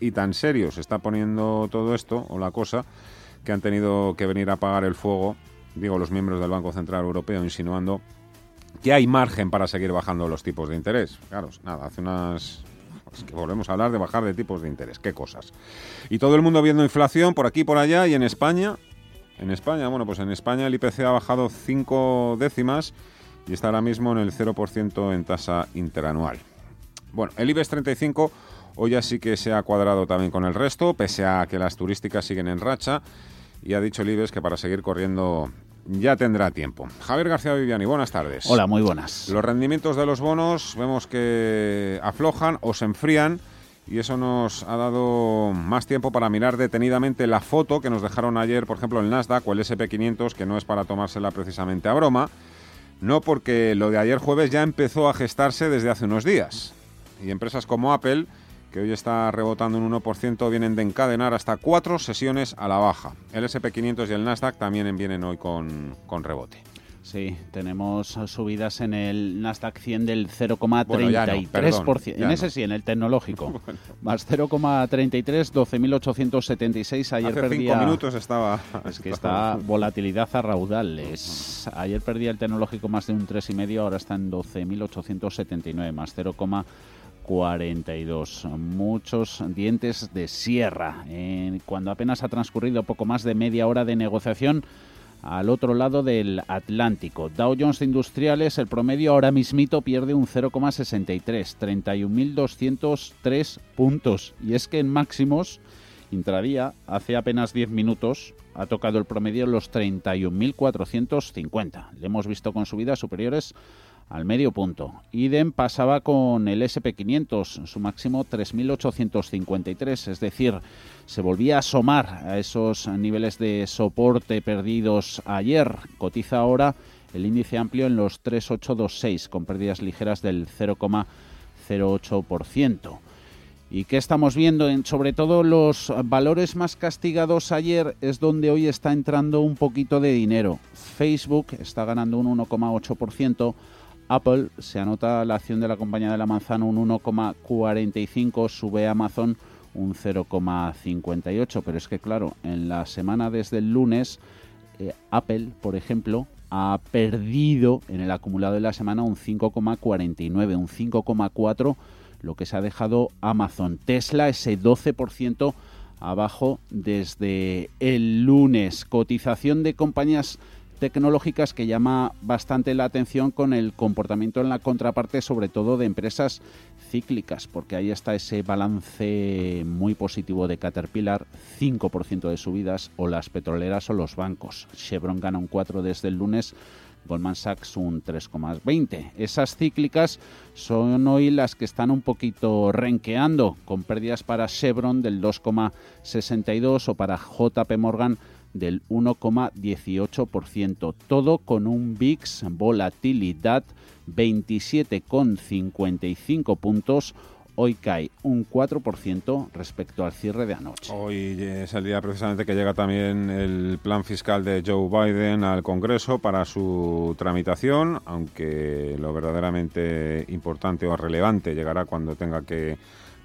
y tan serio se está poniendo todo esto o la cosa que han tenido que venir a apagar el fuego, digo los miembros del Banco Central Europeo insinuando que hay margen para seguir bajando los tipos de interés. Claro, nada, hace unas que volvemos a hablar de bajar de tipos de interés, qué cosas. Y todo el mundo viendo inflación por aquí por allá y en España, en España, bueno, pues en España el IPC ha bajado cinco décimas y está ahora mismo en el 0% en tasa interanual. Bueno, el IBEX 35 Hoy ya sí que se ha cuadrado también con el resto, pese a que las turísticas siguen en racha. Y ha dicho Libes que para seguir corriendo ya tendrá tiempo. Javier García Viviani, buenas tardes. Hola, muy buenas. Los rendimientos de los bonos vemos que aflojan o se enfrían y eso nos ha dado más tiempo para mirar detenidamente la foto que nos dejaron ayer, por ejemplo, el Nasdaq o el SP500, que no es para tomársela precisamente a broma, no porque lo de ayer jueves ya empezó a gestarse desde hace unos días. Y empresas como Apple que hoy está rebotando un 1%, vienen de encadenar hasta cuatro sesiones a la baja. El SP500 y el Nasdaq también vienen hoy con, con rebote. Sí, tenemos subidas en el Nasdaq 100 del 0,33%. en ese sí, en el tecnológico. Más 0,33, 12.876. Ayer Hace perdía. cinco minutos estaba. Es que está volatilidad a raudales. Ayer perdía el tecnológico más de un 3,5, ahora está en 12.879, más 0, 42. Muchos dientes de sierra. cuando apenas ha transcurrido poco más de media hora de negociación al otro lado del Atlántico. Dow Jones Industriales, el promedio ahora mismito pierde un 0,63, 31.203 puntos. Y es que en máximos, intradía, hace apenas 10 minutos, ha tocado el promedio los 31.450. Le hemos visto con subidas superiores al medio punto. Idem pasaba con el SP500, su máximo 3.853, es decir, se volvía a asomar a esos niveles de soporte perdidos ayer. Cotiza ahora el índice amplio en los 3.826, con pérdidas ligeras del 0,08%. ¿Y qué estamos viendo? En, sobre todo los valores más castigados ayer es donde hoy está entrando un poquito de dinero. Facebook está ganando un 1,8%. Apple se anota la acción de la compañía de la manzana un 1,45, sube Amazon un 0,58, pero es que claro, en la semana desde el lunes, eh, Apple, por ejemplo, ha perdido en el acumulado de la semana un 5,49, un 5,4, lo que se ha dejado Amazon. Tesla, ese 12% abajo desde el lunes. Cotización de compañías tecnológicas que llama bastante la atención con el comportamiento en la contraparte, sobre todo de empresas cíclicas, porque ahí está ese balance muy positivo de Caterpillar, 5% de subidas, o las petroleras o los bancos. Chevron gana un 4 desde el lunes. Goldman Sachs un 3,20. Esas cíclicas son hoy las que están un poquito renqueando, con pérdidas para Chevron del 2,62 o para JP Morgan del 1,18%. Todo con un VIX volatilidad 27,55 puntos. Hoy cae un 4% respecto al cierre de anoche. Hoy es el día precisamente que llega también el plan fiscal de Joe Biden al Congreso para su tramitación, aunque lo verdaderamente importante o relevante llegará cuando tenga que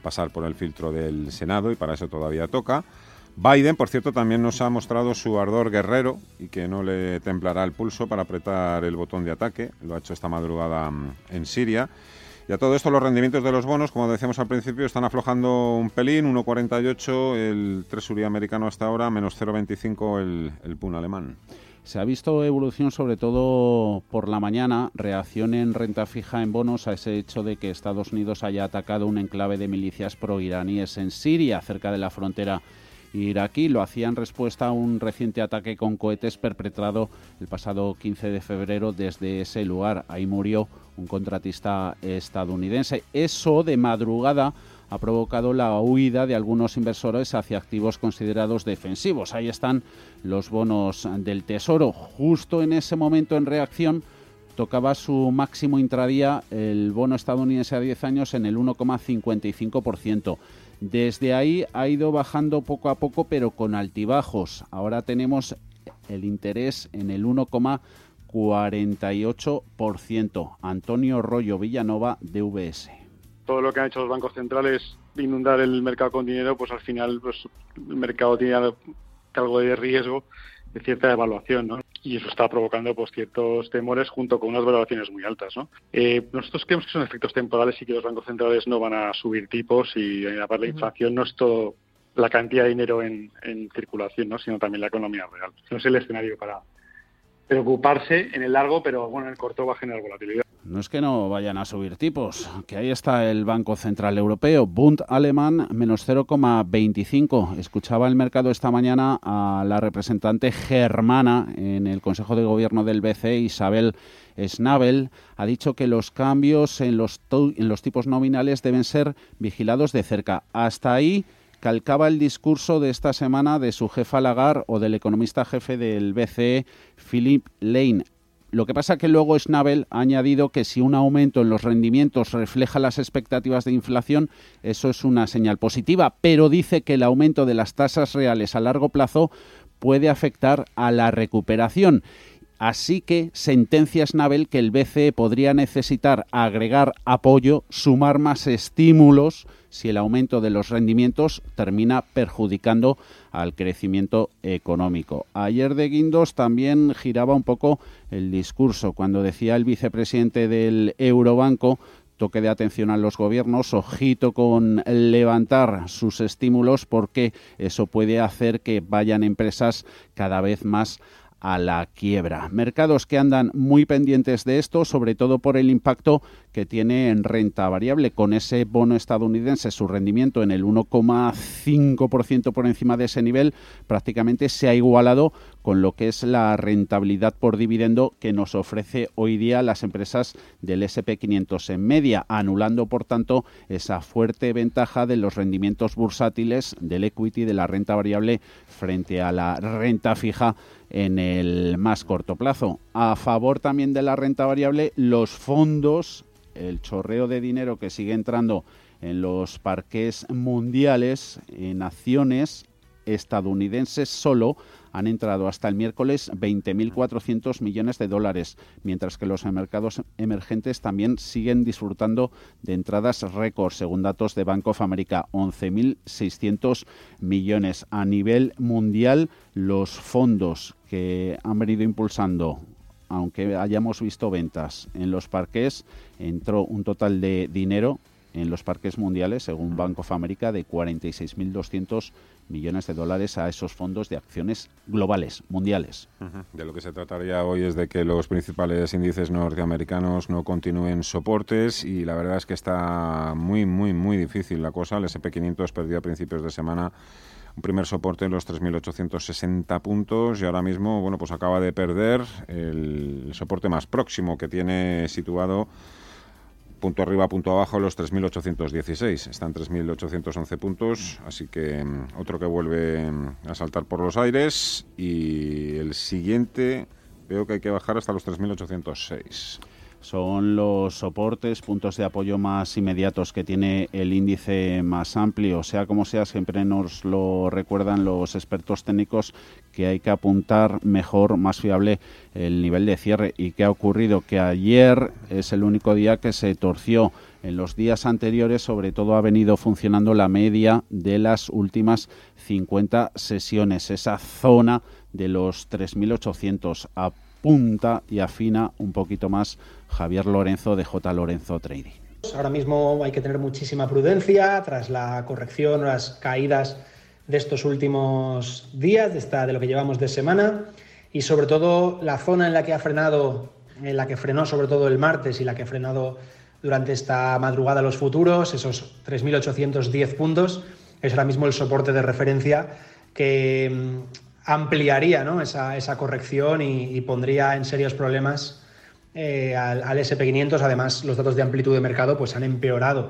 pasar por el filtro del Senado y para eso todavía toca. Biden, por cierto, también nos ha mostrado su ardor guerrero y que no le templará el pulso para apretar el botón de ataque. Lo ha hecho esta madrugada mm, en Siria. Y a todo esto los rendimientos de los bonos, como decíamos al principio, están aflojando un pelín, 1,48 el Treasury americano hasta ahora, menos 0,25 el, el PUN alemán. Se ha visto evolución sobre todo por la mañana, reacción en renta fija en bonos a ese hecho de que Estados Unidos haya atacado un enclave de milicias pro-iraníes en Siria, cerca de la frontera iraquí. Lo hacía en respuesta a un reciente ataque con cohetes perpetrado el pasado 15 de febrero desde ese lugar. Ahí murió un contratista estadounidense. Eso de madrugada ha provocado la huida de algunos inversores hacia activos considerados defensivos. Ahí están los bonos del Tesoro. Justo en ese momento en reacción tocaba su máximo intradía el bono estadounidense a 10 años en el 1,55%. Desde ahí ha ido bajando poco a poco, pero con altibajos. Ahora tenemos el interés en el 1,48%. Antonio Rollo Villanova, de VS. Todo lo que han hecho los bancos centrales inundar el mercado con dinero, pues al final pues, el mercado tiene algo de riesgo de cierta evaluación, ¿no? Y eso está provocando pues ciertos temores junto con unas valoraciones muy altas, ¿no? Eh, nosotros creemos que son efectos temporales y que los bancos centrales no van a subir tipos y aparte la inflación no es todo la cantidad de dinero en, en circulación, ¿no? Sino también la economía real. No es el escenario para preocuparse en el largo, pero bueno, en el corto va a generar volatilidad. No es que no vayan a subir tipos, que ahí está el Banco Central Europeo, Bund alemán menos 0,25. Escuchaba el mercado esta mañana a la representante germana en el Consejo de Gobierno del BCE, Isabel Schnabel, ha dicho que los cambios en los, en los tipos nominales deben ser vigilados de cerca. Hasta ahí calcaba el discurso de esta semana de su jefa Lagarde o del economista jefe del BCE, Philip Lane. Lo que pasa que luego Schnabel ha añadido que si un aumento en los rendimientos refleja las expectativas de inflación, eso es una señal positiva, pero dice que el aumento de las tasas reales a largo plazo puede afectar a la recuperación. Así que sentencia Schnabel que el BCE podría necesitar agregar apoyo, sumar más estímulos si el aumento de los rendimientos termina perjudicando al crecimiento económico. Ayer de Guindos también giraba un poco el discurso cuando decía el vicepresidente del Eurobanco toque de atención a los gobiernos, ojito con levantar sus estímulos porque eso puede hacer que vayan empresas cada vez más a la quiebra. Mercados que andan muy pendientes de esto, sobre todo por el impacto que tiene en renta variable. Con ese bono estadounidense, su rendimiento en el 1,5% por encima de ese nivel, prácticamente se ha igualado con lo que es la rentabilidad por dividendo que nos ofrece hoy día las empresas del SP500 en media, anulando por tanto esa fuerte ventaja de los rendimientos bursátiles del equity de la renta variable frente a la renta fija en el más corto plazo. A favor también de la renta variable, los fondos el chorreo de dinero que sigue entrando en los parques mundiales, en acciones estadounidenses solo han entrado hasta el miércoles 20.400 millones de dólares, mientras que los mercados emergentes también siguen disfrutando de entradas récord, según datos de Bank of America, 11.600 millones. A nivel mundial, los fondos que han venido impulsando aunque hayamos visto ventas en los parques, entró un total de dinero en los parques mundiales, según Bank of America, de 46.200 millones de dólares a esos fondos de acciones globales, mundiales. De lo que se trataría hoy es de que los principales índices norteamericanos no continúen soportes y la verdad es que está muy, muy, muy difícil la cosa. El SP500 perdió a principios de semana un primer soporte en los 3.860 puntos y ahora mismo, bueno, pues acaba de perder el soporte más próximo que tiene situado punto arriba, punto abajo, los 3.816. Están 3.811 puntos, así que mm, otro que vuelve mm, a saltar por los aires y el siguiente veo que hay que bajar hasta los 3.806 son los soportes, puntos de apoyo más inmediatos que tiene el índice más amplio. Sea como sea, siempre nos lo recuerdan los expertos técnicos que hay que apuntar mejor, más fiable el nivel de cierre. ¿Y qué ha ocurrido? Que ayer es el único día que se torció. En los días anteriores, sobre todo, ha venido funcionando la media de las últimas 50 sesiones, esa zona de los 3.800 apunta y afina un poquito más Javier Lorenzo de J. Lorenzo Trading. Ahora mismo hay que tener muchísima prudencia tras la corrección, las caídas de estos últimos días, de, esta, de lo que llevamos de semana, y sobre todo la zona en la que ha frenado, en la que frenó sobre todo el martes y la que ha frenado durante esta madrugada los futuros, esos 3.810 puntos, es ahora mismo el soporte de referencia que ampliaría esa, corrección y pondría en serios problemas eh, al, SP500. Además, los datos de amplitud de mercado pues, han empeorado.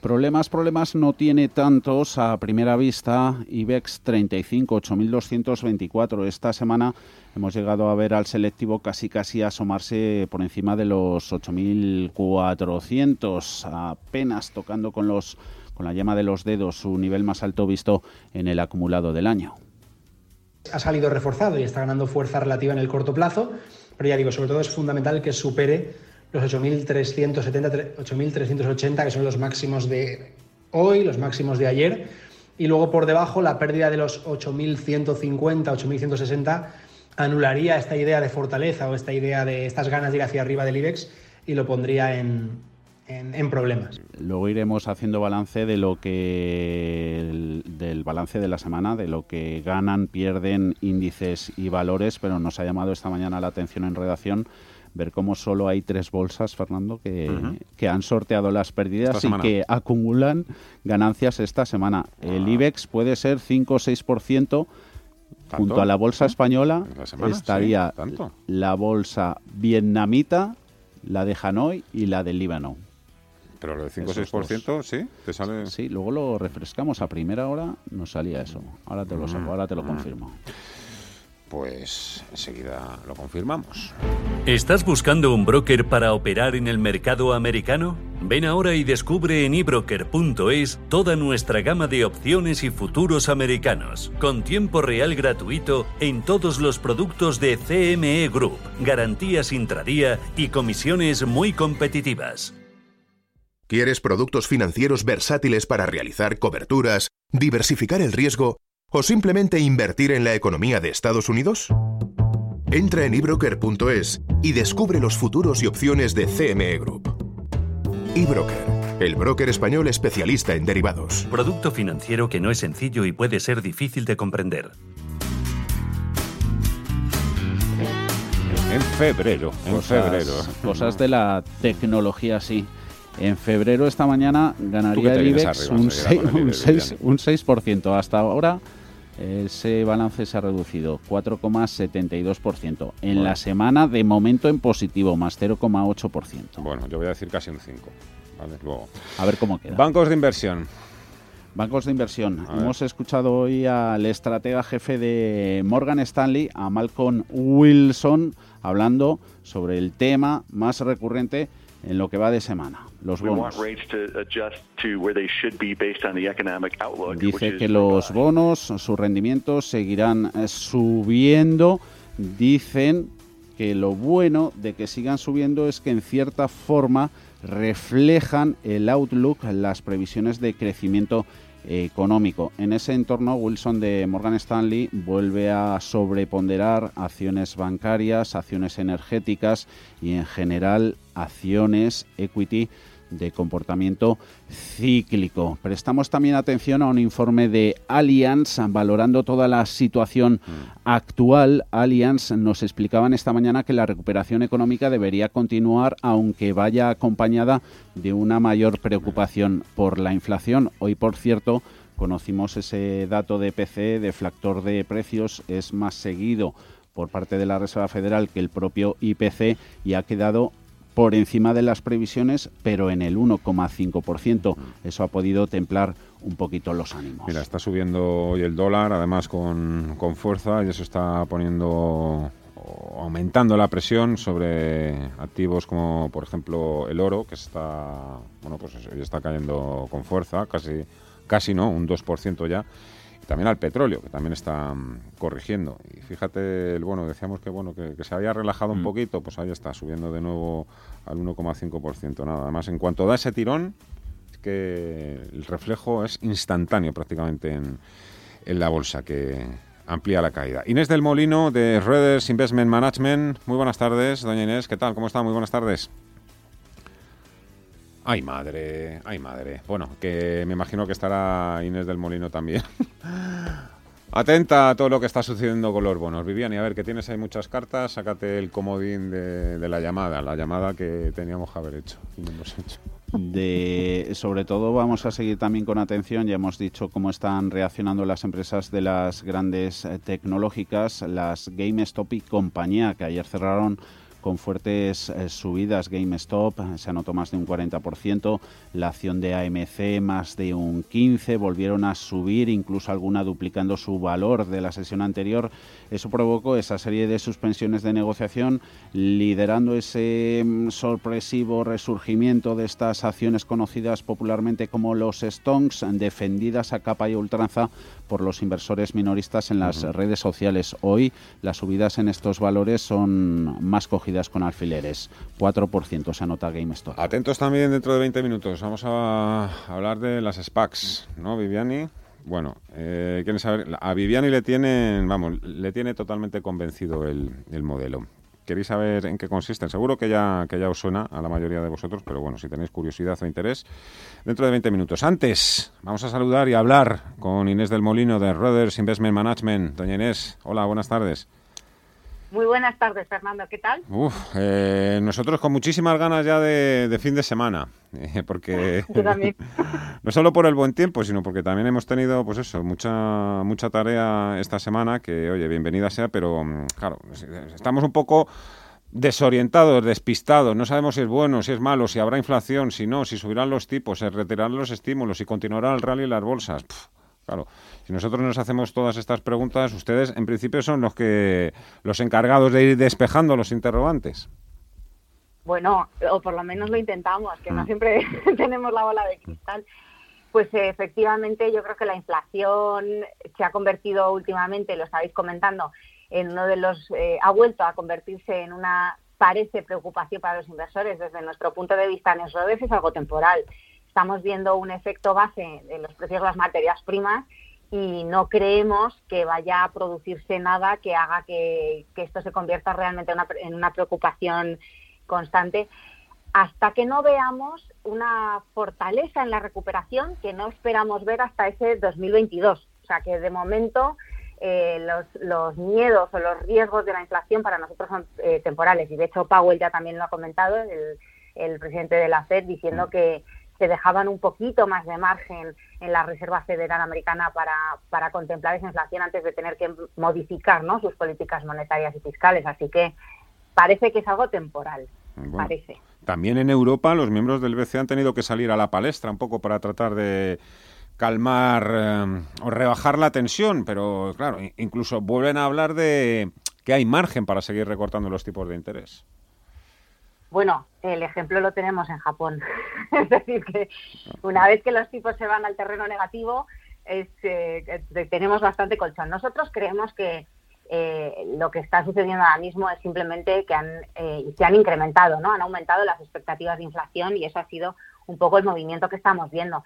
Problemas, problemas no tiene tantos a primera vista. IBEX 35, 8.224. Esta semana hemos llegado a ver al selectivo casi casi asomarse por encima de los 8.400, apenas tocando con, los, con la llama de los dedos su nivel más alto visto en el acumulado del año. Ha salido reforzado y está ganando fuerza relativa en el corto plazo pero ya digo, sobre todo es fundamental que supere los 8.370, 8.380, que son los máximos de hoy, los máximos de ayer, y luego por debajo la pérdida de los 8.150, 8.160 anularía esta idea de fortaleza o esta idea de estas ganas de ir hacia arriba del IBEX y lo pondría en, en, problemas. Luego iremos haciendo balance de lo que del balance de la semana, de lo que ganan, pierden índices y valores, pero nos ha llamado esta mañana la atención en redacción ver cómo solo hay tres bolsas, Fernando, que, que han sorteado las pérdidas y que acumulan ganancias esta semana. El ah. IBEX puede ser 5 o 6%. Junto a la bolsa española estaría la bolsa vietnamita, la de Hanoi y la de Líbano. Pero lo de 5 o 6%, ¿sí? ¿Te sale? Sí, luego lo refrescamos. A primera hora nos salía eso. Ahora te lo saco, ahora te lo confirmo. Pues enseguida lo confirmamos. ¿Estás buscando un broker para operar en el mercado americano? Ven ahora y descubre en ebroker.es toda nuestra gama de opciones y futuros americanos, con tiempo real gratuito en todos los productos de CME Group, garantías intradía y comisiones muy competitivas. ¿Quieres productos financieros versátiles para realizar coberturas, diversificar el riesgo o simplemente invertir en la economía de Estados Unidos? Entra en ebroker.es y descubre los futuros y opciones de CME Group. eBroker, el broker español especialista en derivados. Producto financiero que no es sencillo y puede ser difícil de comprender. En febrero, en febrero. Cosas de la tecnología, sí. En febrero esta mañana ganaría el IBEX un, 6, un, 6%. Hasta ahora ese balance se ha reducido 4,72%. En la semana, de momento en positivo, más 0,8%. Bueno, yo voy a decir casi un 5%. Luego. A ver cómo queda. Bancos de inversión. Bancos de inversión. Hemos escuchado hoy al estratega jefe de Morgan Stanley, a Malcolm Wilson, hablando sobre el tema más recurrente en lo que va de semana, los bonos. Dice que los bonos, sus rendimientos seguirán eh, subiendo. Dicen que lo bueno de que sigan subiendo es que en cierta forma reflejan el outlook, las previsiones de crecimiento económico. En ese entorno, Wilson de Morgan Stanley vuelve a sobreponderar acciones bancarias, acciones energéticas y en general acciones equity de comportamiento cíclico. Prestamos también atención a un informe de Allianz valorando toda la situación mm. actual. Allianz nos explicaban esta mañana que la recuperación económica debería continuar aunque vaya acompañada de una mayor preocupación por la inflación. Hoy, por cierto, conocimos ese dato de PC, de factor de precios, es más seguido por parte de la Reserva Federal que el propio IPC y ha quedado por encima de las previsiones, pero en el 1,5%. Mm. Eso ha podido templar un poquito los ánimos. Mira, está subiendo hoy el dólar, además con, con fuerza, y eso está poniendo aumentando la presión sobre activos como por ejemplo el oro que está bueno pues está cayendo con fuerza casi casi no un 2% ya también al petróleo, que también está mm, corrigiendo. Y fíjate, el bueno, decíamos que bueno que, se había relajado un mm. poquito, pues ahí está, subiendo de nuevo al 1,5%. Nada, además, en cuanto da ese tirón, es que el reflejo es instantáneo prácticamente en, en la bolsa, que amplía la caída. Inés del Molino, de Redders Investment Management. Muy buenas tardes, doña Inés, ¿qué tal? ¿Cómo está? Muy buenas tardes. Ay, madre, ay, madre. Bueno, que me imagino que estará Inés del Molino también. Atenta a todo lo que está sucediendo con los bonos. Vivian, y a ver, que tienes ahí muchas cartas, sácate el comodín de, la llamada, la llamada que teníamos que haber hecho y hecho. De, sobre todo vamos a seguir también con atención, ya hemos dicho cómo están reaccionando las empresas de las grandes eh, tecnológicas, las GameStop y compañía, que ayer cerraron con fuertes eh, subidas. GameStop se anotó más de un 40%, la acción de AMC más de un 15%, volvieron a subir, incluso alguna duplicando su valor de la sesión anterior. Eso provocó esa serie de suspensiones de negociación, liderando ese mm, sorpresivo resurgimiento de estas acciones conocidas popularmente como los stonks, defendidas a capa y ultranza por los inversores minoristas en las redes sociales. Hoy las subidas en estos valores son más cogidas con alfileres. 4% se anota GameStop. Atentos también dentro de 20 minutos. Vamos a hablar de las SPACs, ¿no, Viviani? Bueno, eh, quieren saber, a Viviani le tienen, vamos, le tiene totalmente convencido el, el modelo. ¿Queréis saber en qué consisten? Seguro que ya, que ya os suena a la mayoría de vosotros, pero bueno, si tenéis curiosidad o interés, dentro de 20 minutos. Antes, vamos a saludar y hablar con Inés del Molino de Roders Investment Management. Doña Inés, hola, buenas tardes. Muy buenas tardes, Fernando. ¿Qué tal? Uf, eh, nosotros con muchísimas ganas ya de, fin de semana, eh, porque no solo por el buen tiempo, sino porque también hemos tenido, pues eso, mucha mucha tarea esta semana. Que, oye, bienvenida sea, pero mm, claro, estamos un poco desorientados, despistados. No sabemos si es bueno, si es malo, si habrá inflación, si no, si subirán los tipos, si retirarán los estímulos, si continuará el rally y las bolsas. claro. Si nosotros nos hacemos todas estas preguntas, ustedes en principio son los que los encargados de ir despejando los interrogantes. Bueno, o por lo menos lo intentamos, que no mm. siempre tenemos la bola de cristal. Pues efectivamente yo creo que la inflación se ha convertido últimamente, lo estáis comentando, en uno de los, eh, ha vuelto a convertirse en una, parece, preocupación para los inversores. Desde nuestro punto de vista, en Esrodes es algo temporal. Estamos viendo un efecto base de los precios de las materias primas y no creemos que vaya a producirse nada que haga que, esto se convierta realmente en una, preocupación constante hasta que no veamos una fortaleza en la recuperación que no esperamos ver hasta ese 2022. O sea que de momento eh, los, miedos o los riesgos de la inflación para nosotros son eh, temporales y de hecho Powell ya también lo ha comentado, el, el presidente de la Fed, diciendo mm. que se dejaban un poquito más de margen en la Reserva Federal Americana para, para contemplar esa inflación antes de tener que modificar ¿no? sus políticas monetarias y fiscales. Así que parece que es algo temporal. parece. También en Europa los miembros del BCE han tenido que salir a la palestra un poco para tratar de calmar eh, o rebajar la tensión, pero claro, incluso vuelven a hablar de que hay margen para seguir recortando los tipos de interés. Bueno, el ejemplo lo tenemos en Japón. es decir, que una vez que los tipos se van al terreno negativo, es, eh, tenemos bastante colchón. Nosotros creemos que eh, lo que está sucediendo ahora mismo es simplemente que han, eh, se han incrementado, ¿no? Han aumentado las expectativas de inflación y eso ha sido un poco el movimiento que estamos viendo.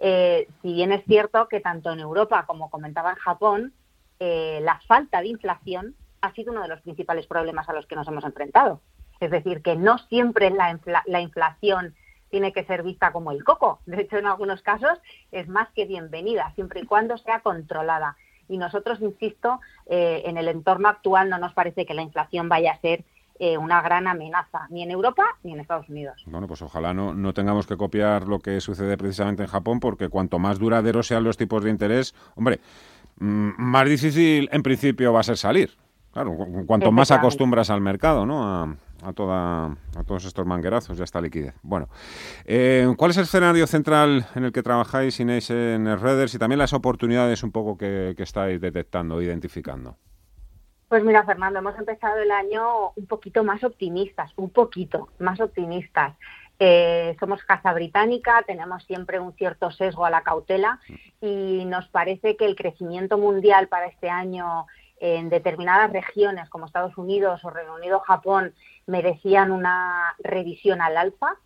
si bien es cierto que tanto en Europa como comentaba en Japón, la falta de inflación ha sido uno de los principales problemas a los que nos hemos enfrentado. Es decir, que no siempre la, inflación tiene que ser vista como el coco. De hecho, en algunos casos es más que bienvenida, siempre y cuando sea controlada. Y nosotros, insisto, eh, en el entorno actual no nos parece que la inflación vaya a ser eh, una gran amenaza, ni en Europa ni en Estados Unidos. Bueno, pues ojalá no, no tengamos que copiar lo que sucede precisamente en Japón, porque cuanto más duraderos sean los tipos de interés, hombre, mm, más difícil en principio va a ser salir. Claro, cuanto más acostumbras al mercado, ¿no? A, a, toda, a todos estos manguerazos, ya está liquidez. Bueno, eh, ¿cuál es el escenario central en el que trabajáis, Inés, en el Redders y también las oportunidades un poco que, estáis detectando, identificando? Pues mira, Fernando, hemos empezado el año un poquito más optimistas, un poquito más optimistas. Eh, somos casa británica, tenemos siempre un cierto sesgo a la cautela y nos parece que el crecimiento mundial para este año en determinadas regiones como Estados Unidos o Reino Unido, Japón, merecían una revisión al alfa,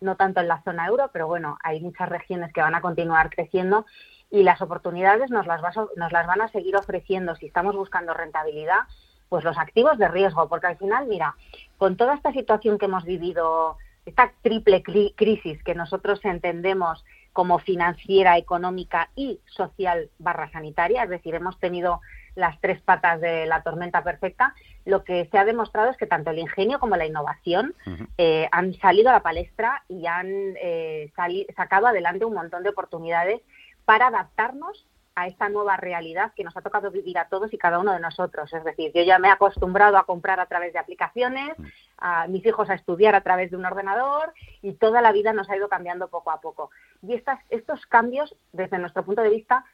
no tanto en la zona euro, pero bueno, hay muchas regiones que van a continuar creciendo y las oportunidades nos las, nos las van a seguir ofreciendo. Si estamos buscando rentabilidad, pues los activos de riesgo, porque al final, mira, con toda esta situación que hemos vivido, esta triple crisis que nosotros entendemos como financiera, económica y social barra sanitaria, es decir, hemos tenido las tres patas de la tormenta perfecta, lo que se ha demostrado es que tanto el ingenio como la innovación eh, han salido a la palestra y han eh, sacado adelante un montón de oportunidades para adaptarnos a esta nueva realidad que nos ha tocado vivir a todos y cada uno de nosotros. Es decir, yo ya me he acostumbrado a comprar a través de aplicaciones, a mis hijos a estudiar a través de un ordenador y toda la vida nos ha ido cambiando poco a poco. Y estas, estos cambios, desde nuestro punto de vista,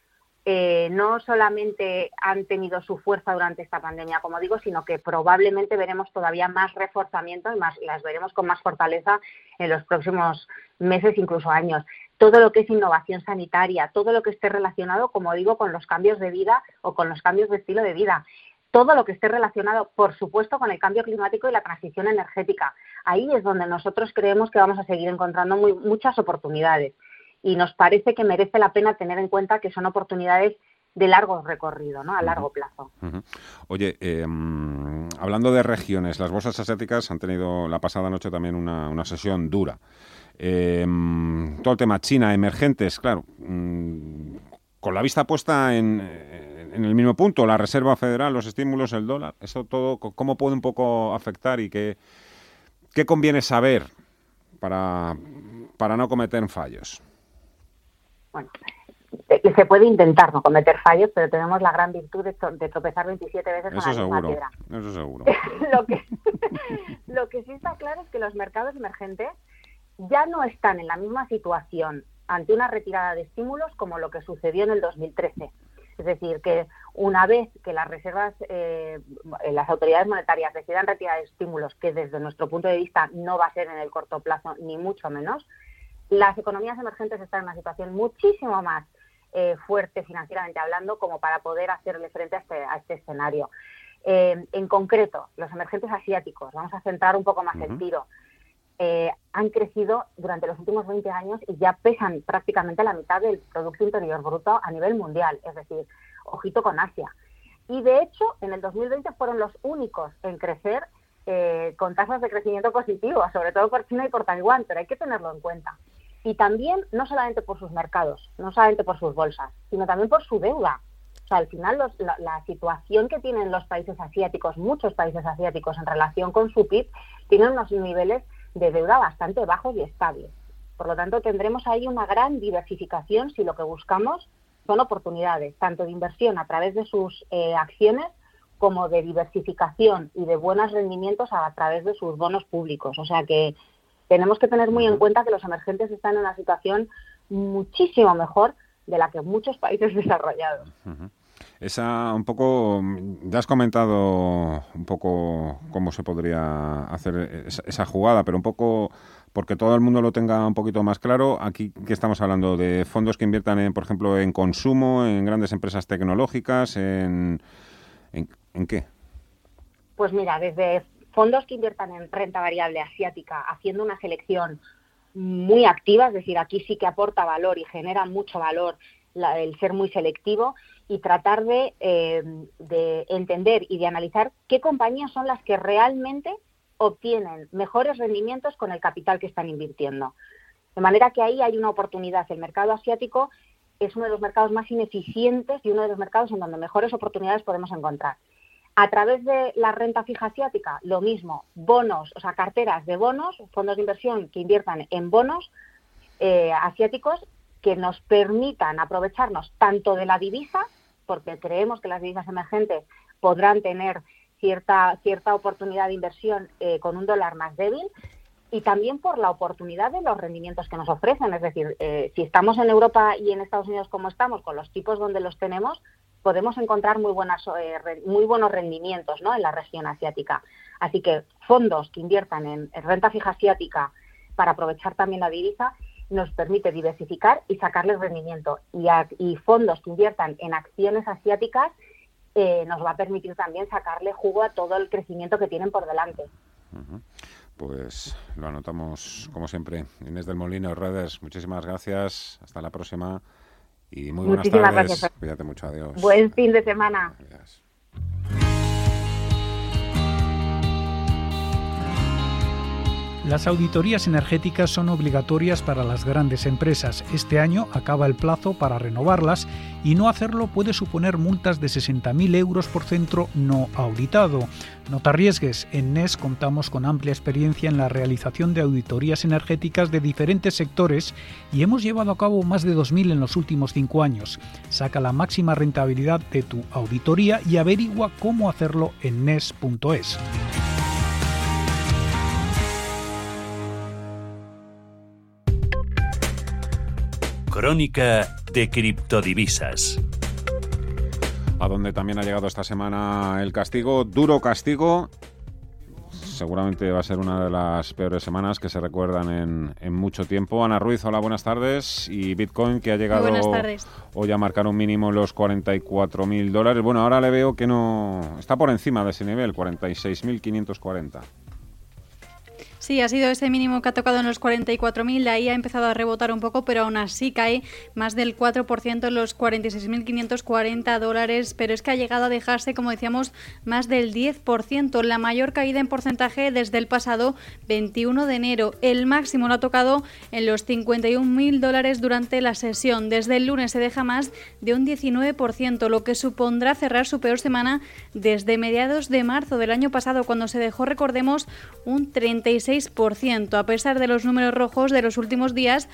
eh, no solamente han tenido su fuerza durante esta pandemia, como digo, sino que probablemente veremos todavía más reforzamiento y más, las veremos con más fortaleza en los próximos meses, incluso años. Todo lo que es innovación sanitaria, todo lo que esté relacionado, como digo, con los cambios de vida o con los cambios de estilo de vida. todo lo que esté relacionado, por supuesto, con el cambio climático y la transición energética. Ahí es donde nosotros creemos que vamos a seguir encontrando muchas oportunidades y nos parece que merece la pena tener en cuenta que son oportunidades de largo recorrido, ¿no? A largo plazo. Oye, em, hablando de regiones, las bolsas asiáticas han tenido la pasada noche también una, sesión dura. Em, todo el tema China, emergentes, claro, mm, con la vista puesta en, en, el mismo punto, la Reserva Federal, los estímulos, el dólar, eso todo, ¿cómo puede un poco afectar y qué, qué conviene saber para, para no cometer fallos? Bueno, que se puede intentar no cometer fallos, pero tenemos la gran virtud de, tropezar 27 veces con la misma piedra. Eso seguro. lo, que, lo que sí está claro es que los mercados emergentes ya no están en la misma situación ante una retirada de estímulos como lo que sucedió en el 2013. Es decir, que una vez que las reservas, eh, las autoridades monetarias decidan retirar estímulos, que desde nuestro punto de vista no va a ser en el corto plazo, ni mucho menos, las economías emergentes están en una situación muchísimo más eh, fuerte financieramente hablando como para poder hacerle frente a este, este escenario. Eh, en concreto, los emergentes asiáticos, vamos a centrar un poco más el tiro, eh, han crecido durante los últimos 20 años y ya pesan prácticamente la mitad del Producto Interior Bruto a nivel mundial, es decir, ojito con Asia. Y de hecho, en el 2020 fueron los únicos en crecer con tasas de crecimiento positivo, sobre todo por China y por Taiwán, pero hay que tenerlo en cuenta y también no solamente por sus mercados, no solamente por sus bolsas, sino también por su deuda. O sea, al final la, situación que tienen los países asiáticos, muchos países asiáticos en relación con su PIB, tienen unos niveles de deuda bastante bajos y estables. Por lo tanto, tendremos ahí una gran diversificación si lo que buscamos son oportunidades, tanto de inversión a través de sus eh, acciones como de diversificación y de buenos rendimientos a través de sus bonos públicos. O sea que tenemos que tener muy en cuenta que los emergentes están en una situación muchísimo mejor de la que muchos países desarrollados. Esa, un poco, ya has comentado un poco cómo se podría hacer esa, jugada, pero un poco porque todo el mundo lo tenga un poquito más claro, aquí que estamos hablando de fondos que inviertan, en, por ejemplo, en consumo, en grandes empresas tecnológicas, en, en, en qué? Pues mira, desde fondos que inviertan en renta variable asiática haciendo una selección muy activa, es decir, aquí sí que aporta valor y genera mucho valor el ser muy selectivo y tratar de, eh, de, entender y de analizar qué compañías son las que realmente obtienen mejores rendimientos con el capital que están invirtiendo. De manera que ahí hay una oportunidad. El mercado asiático es uno de los mercados más ineficientes y uno de los mercados en donde mejores oportunidades podemos encontrar. A través de la renta fija asiática, lo mismo, bonos, o sea, carteras de bonos, fondos de inversión que inviertan en bonos eh, asiáticos que nos permitan aprovecharnos tanto de la divisa, porque creemos que las divisas emergentes podrán tener cierta, cierta oportunidad de inversión eh, con un dólar más débil, y también por la oportunidad de los rendimientos que nos ofrecen. Es decir, eh, si estamos en Europa y en Estados Unidos como estamos, con los tipos donde los tenemos, podemos encontrar muy, buenas, eh, muy buenos rendimientos ¿no? en la región asiática. Así que fondos que inviertan en, renta fija asiática para aprovechar también la divisa nos permite diversificar y sacarles rendimiento. Y, fondos que inviertan en acciones asiáticas eh, nos va a permitir también sacarle jugo a todo el crecimiento que tienen por delante. Pues lo anotamos como siempre. Inés del Molino, Redes, muchísimas gracias. Hasta la próxima. Y muy buenas tardes. Gracias. Cuídate mucho. Adiós. Buen fin de semana. Las auditorías energéticas son obligatorias para las grandes empresas. Este año acaba el plazo para renovarlas y no hacerlo puede suponer multas de 60.000 euros por centro no auditado. No te arriesgues, en NES contamos con amplia experiencia en la realización de auditorías energéticas de diferentes sectores y hemos llevado a cabo más de 2.000 en los últimos cinco años. Saca la máxima rentabilidad de tu auditoría y averigua cómo hacerlo en NES.es. Crónica de criptodivisas. A donde también ha llegado esta semana el castigo, duro castigo. seguramente va a ser una de las peores semanas que se recuerdan en, en mucho tiempo. Ana Ruiz, hola, buenas tardes. Y Bitcoin que ha llegado hoy a marcar un mínimo los 44.000 dólares. Bueno, ahora le veo que no está por encima de ese nivel, 46.540. Sí, ha sido ese mínimo que ha tocado en los 44.000, ahí ha empezado a rebotar un poco, pero aún así cae más del 4% en los 46.540 dólares, pero es que ha llegado a dejarse, como decíamos, más del 10%, la mayor caída en porcentaje desde el pasado 21 de enero. El máximo lo ha tocado en los 51.000 dólares durante la sesión. Desde el lunes se deja más de un 19%, lo que supondrá cerrar su peor semana desde mediados de marzo del año pasado, cuando se dejó, recordemos, un 36 a pesar de los números rojos de los últimos días,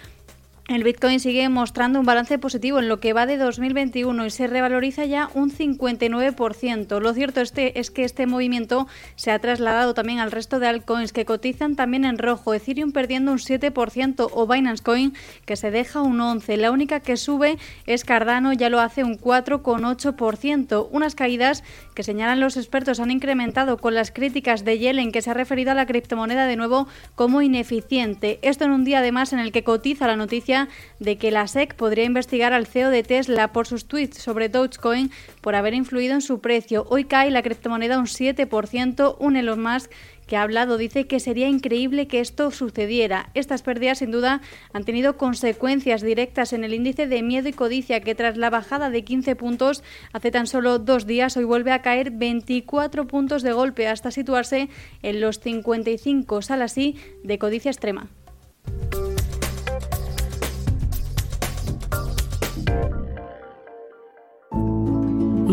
el Bitcoin sigue mostrando un balance positivo en lo que va de 2021 y se revaloriza ya un 59%. Lo cierto este es que este movimiento se ha trasladado también al resto de altcoins que cotizan también en rojo. Ethereum perdiendo un 7% o Binance Coin que se deja un 11%. La única que sube es Cardano, ya lo hace un 4,8%. Unas caídas que señalan los expertos han incrementado con las críticas de Yellen que se ha referido a la criptomoneda de nuevo como ineficiente. Esto en un día además en el que cotiza la noticia de que la SEC podría investigar al CEO de Tesla por sus tweets sobre Dogecoin por haber influido en su precio. Hoy cae la criptomoneda un 7%, un Elon Musk que ha hablado dice que sería increíble que esto sucediera. Estas pérdidas sin duda han tenido consecuencias directas en el índice de miedo y codicia que tras la bajada de 15 puntos hace tan solo dos días hoy vuelve a caer 24 puntos de golpe hasta situarse en los 55, sal así de codicia extrema.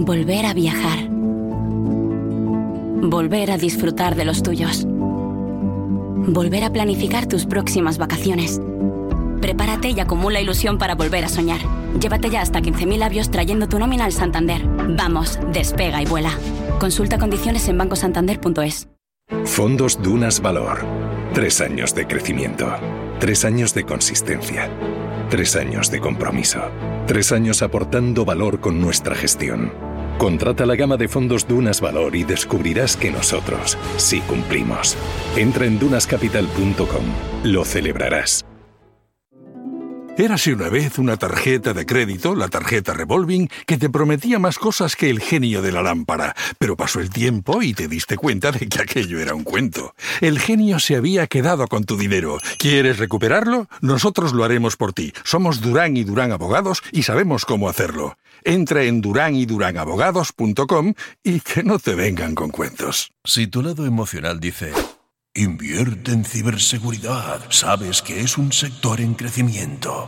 Volver a viajar. Volver a disfrutar de los tuyos. Volver a planificar tus próximas vacaciones. Prepárate y acumula ilusión para volver a soñar. Llévate ya hasta 15.000 labios trayendo tu nómina al Santander. Vamos, despega y vuela. Consulta condiciones en bancosantander.es. Fondos Dunas Valor. Tres años de crecimiento. Tres años de consistencia. Tres años de compromiso. Tres años aportando valor con nuestra gestión. Contrata la gama de fondos Dunas Valor y descubrirás que nosotros sí cumplimos. Entra en dunascapital.com. Lo celebrarás. Érase una vez una tarjeta de crédito, la tarjeta revolving, que te prometía más cosas que el genio de la lámpara, pero pasó el tiempo y te diste cuenta de que aquello era un cuento. El genio se había quedado con tu dinero. ¿Quieres recuperarlo? Nosotros lo haremos por ti. Somos Durán y Durán Abogados y sabemos cómo hacerlo. Entra en duranydurangabogados.com y que no te vengan con cuentos. Si tu lado emocional dice... Invierte en ciberseguridad. Sabes que es un sector en crecimiento.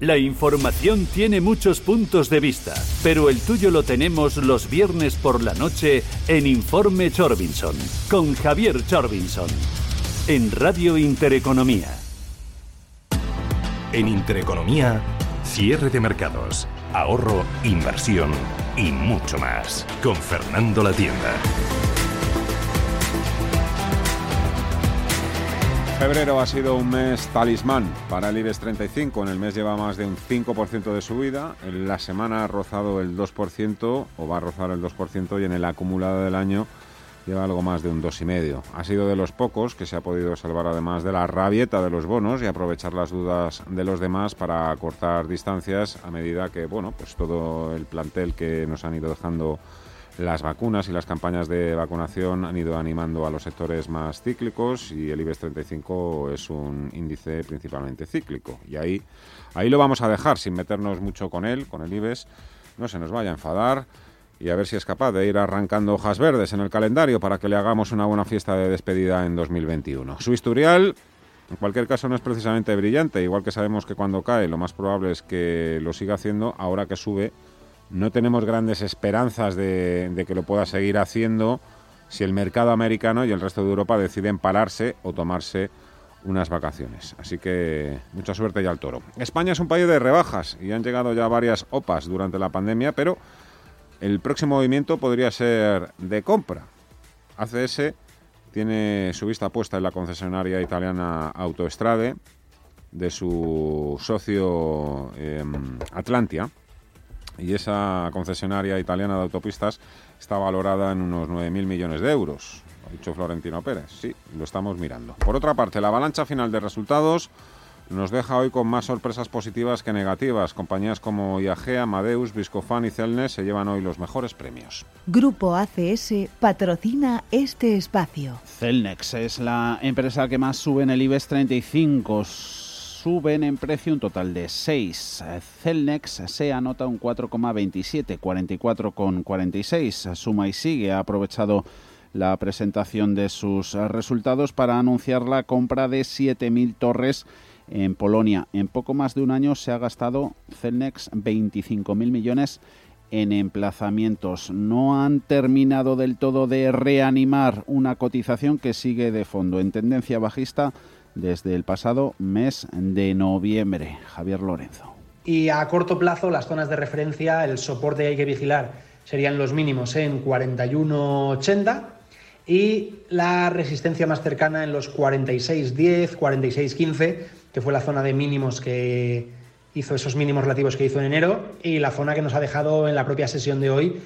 La información tiene muchos puntos de vista, pero el tuyo lo tenemos los viernes por la noche en Informe Chorbinson, con Javier Chorbinson, en Radio Intereconomía. En Intereconomía, cierre de mercados, ahorro, inversión y mucho más, con Fernando La Tienda. Febrero ha sido un mes talismán para el IBEX 35. En el mes lleva más de un 5% de subida. En la semana ha rozado el 2% o va a rozar el 2% y en el acumulado del año lleva algo más de un 2,5. Ha sido de los pocos que se ha podido salvar además de la rabieta de los bonos y aprovechar las dudas de los demás para cortar distancias a medida que, bueno, pues todo el plantel que nos han ido dejando las vacunas y las campañas de vacunación han ido animando a los sectores más cíclicos y el IBEX 35 es un índice principalmente cíclico. Y ahí, ahí lo vamos a dejar sin meternos mucho con él, con el IBEX. No se nos vaya a enfadar y a ver si es capaz de ir arrancando hojas verdes en el calendario para que le hagamos una buena fiesta de despedida en 2021. Su historial, en cualquier caso, no es precisamente brillante, igual que sabemos que cuando cae lo más probable es que lo siga haciendo, ahora que sube no tenemos grandes esperanzas de, que lo pueda seguir haciendo si el mercado americano y el resto de Europa deciden pararse o tomarse unas vacaciones. Así que mucha suerte ya al toro. España es un país de rebajas y han llegado ya varias OPAs durante la pandemia, pero el próximo movimiento podría ser de compra. ACS tiene su vista puesta en la concesionaria italiana Autostrade de su socio em, Atlantia y esa concesionaria italiana de autopistas está valorada en unos 9.000 millones de euros. Ha dicho Florentino Pérez. Sí, lo estamos mirando. Por otra parte, la avalancha final de resultados nos deja hoy con más sorpresas positivas que negativas. Compañías como IAG, Amadeus, Viscofan y Celnes se llevan hoy los mejores premios. Grupo ACS patrocina este espacio. Celnex es la empresa que más sube en el IBEX 35 suben en precio un total de 6. Celnex se anota un 4,27, 44,46. Suma y sigue. Ha aprovechado la presentación de sus resultados para anunciar la compra de 7.000 torres en Polonia. En poco más de un año se ha gastado Celnex 25.000 millones en emplazamientos. No han terminado del todo de reanimar una cotización que sigue de fondo en tendencia bajista desde el pasado mes de noviembre. Javier Lorenzo. Y a corto plazo, las zonas de referencia, el soporte que hay que vigilar serían los mínimos en 41,80 y la resistencia más cercana en los 46,10, 46,15, que fue la zona de mínimos que hizo esos mínimos relativos que hizo en enero y la zona que nos ha dejado en la propia sesión de hoy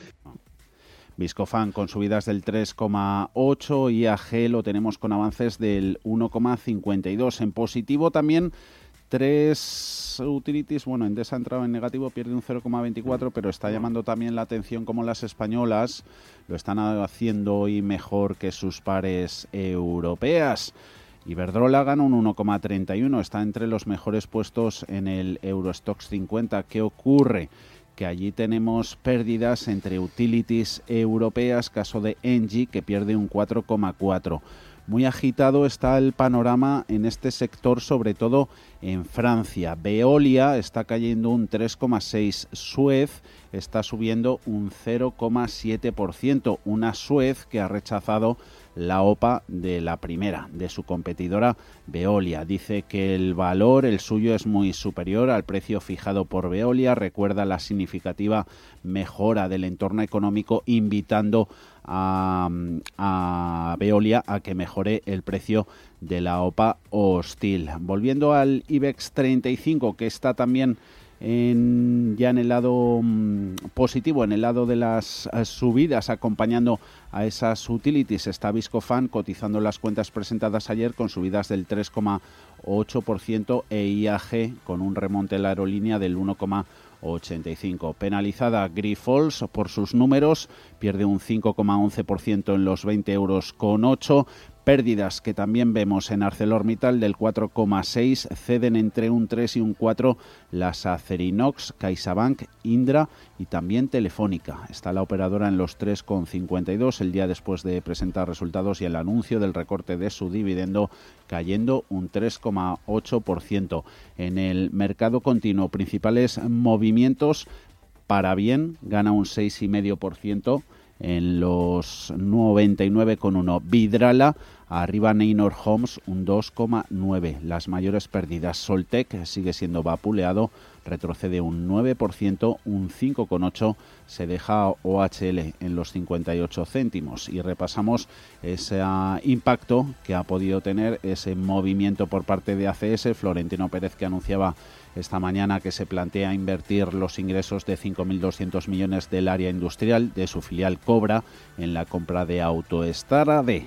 Viscofan con subidas del 3,8 y AG lo tenemos con avances del 1,52. En positivo también tres utilities, bueno, Endesa ha entrado en negativo, pierde un 0,24, pero está llamando también la atención como las españolas lo están haciendo hoy mejor que sus pares europeas. Iberdrola gana un 1,31, está entre los mejores puestos en el Eurostox 50. ¿Qué ocurre? Que allí tenemos pérdidas entre utilities europeas, caso de Engie, que pierde un 4,4. Muy agitado está el panorama en este sector, sobre todo en Francia. Veolia está cayendo un 3,6. Suez está subiendo un 0,7%. Una Suez que ha rechazado la OPA de la primera, de su competidora Veolia. Dice que el valor, el suyo, es muy superior al precio fijado por Veolia. Recuerda la significativa mejora del entorno económico, invitando a, a Veolia a que mejore el precio de la OPA hostil. Volviendo al IBEX 35, que está también ya en el lado mm, positivo, en el lado de las eh, subidas, acompañando a esas utilities. Está Viscofan cotizando las cuentas presentadas ayer con subidas del 3,8% e IAG con un remonte en la aerolínea del 1,85. Penalizada Grifols por sus números, pierde un 5,11% en los 20 euros con 8. Pérdidas que también vemos en ArcelorMittal del 4,6, ceden entre un 3 y un 4 las Acerinox, CaixaBank, Indra y también Telefónica. Está la operadora en los 3,52 el día después de presentar resultados y el anuncio del recorte de su dividendo cayendo un 3,8%. En el mercado continuo, principales movimientos para bien, gana un 6,5% en los 99,1. Vidrala arriba Neynor Homes un 2,9. Las mayores pérdidas. Soltec sigue siendo vapuleado, retrocede un 9%, un 5,8 se deja OHL en los 58 céntimos y repasamos ese impacto que ha podido tener ese movimiento por parte de ACS. Florentino Pérez que anunciaba esta mañana que se plantea invertir los ingresos de 5.200 millones del área industrial de su filial Cobra en la compra de Autoestrade.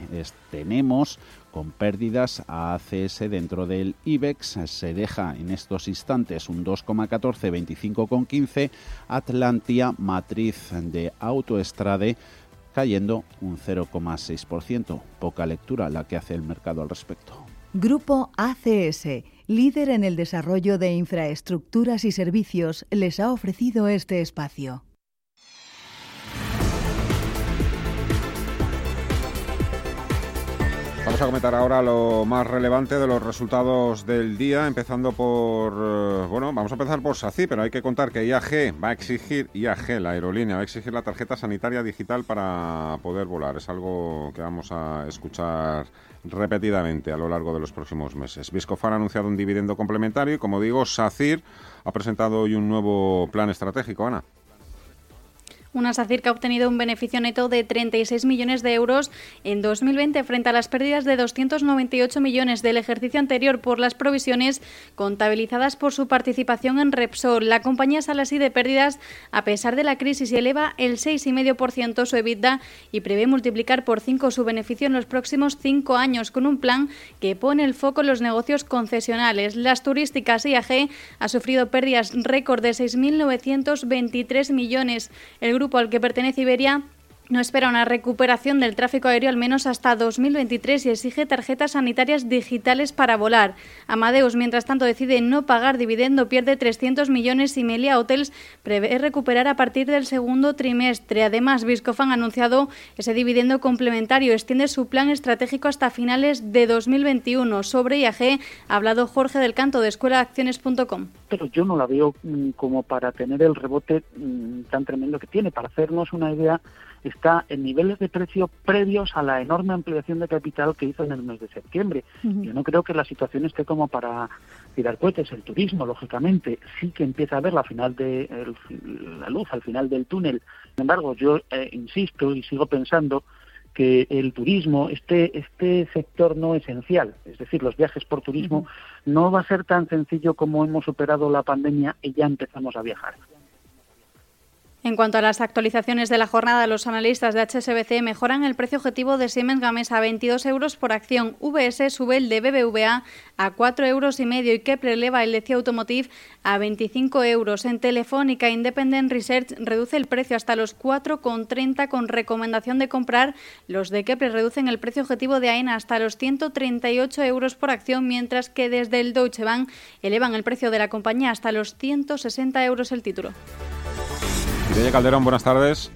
Tenemos con pérdidas a ACS dentro del IBEX. Se deja en estos instantes un 2,14, 25,15. Atlantia, matriz de Autoestrade, cayendo un 0,6%. Poca lectura la que hace el mercado al respecto. Grupo ACS líder en el desarrollo de infraestructuras y servicios, les ha ofrecido este espacio. Vamos a comentar ahora lo más relevante de los resultados del día, empezando por, eh, bueno, vamos a empezar por SACI, pero hay que contar que IAG va a exigir, IAG, la aerolínea, va a exigir la tarjeta sanitaria digital para poder volar. Es algo que vamos a escuchar repetidamente a lo largo de los próximos meses. Viscofan ha anunciado un dividendo complementario y, como digo, SACIR ha presentado hoy un nuevo plan estratégico. Ana. Una SACIR que ha obtenido un beneficio neto de 36 millones de euros en 2020 frente a las pérdidas de 298 millones del ejercicio anterior por las provisiones contabilizadas por su participación en Repsol. La compañía sale así de pérdidas a pesar de la crisis y eleva el 6,5% su EBITDA y prevé multiplicar por 5 su beneficio en los próximos 5 años con un plan que pone el foco en los negocios concesionales. Las turísticas IAG ha sufrido pérdidas récord de 6.923 millones. El grupo al que pertenece Iberia no espera una recuperación del tráfico aéreo al menos hasta 2023 y exige tarjetas sanitarias digitales para volar. Amadeus, mientras tanto, decide no pagar dividendo, pierde 300 millones y Melia Hotels prevé recuperar a partir del segundo trimestre. Además, Viscofan ha anunciado ese dividendo complementario. Extiende su plan estratégico hasta finales de 2021. Sobre IAG ha hablado Jorge del Canto de escuelaacciones.com. Pero yo no la veo mm, como para tener el rebote mm, tan tremendo que tiene. Para hacernos una idea, está en niveles de precio previos a la enorme ampliación de capital que hizo en el mes de septiembre. Yo no creo que la situación esté como para tirar cohetes. El turismo, lógicamente, sí que empieza a ver la final de la luz al final del túnel. Sin embargo, yo eh, insisto y sigo pensando que el turismo, este, este sector no esencial, es decir, los viajes por turismo, no va a ser tan sencillo como hemos superado la pandemia y ya empezamos a viajar. En cuanto a las actualizaciones de la jornada, los analistas de HSBC mejoran el precio objetivo de Siemens Gamesa a 22 euros por acción. VS sube el de BBVA a 4 euros y medio y Kepler eleva el de CIA Automotive a 25 euros. En Telefónica, Independent Research reduce el precio hasta los 4,30 con recomendación de comprar. Los de Kepler reducen el precio objetivo de AENA hasta los 138 euros por acción, mientras que desde el Deutsche Bank elevan el precio de la compañía hasta los 160 euros el título. Mireia Calderón, buenas tardes.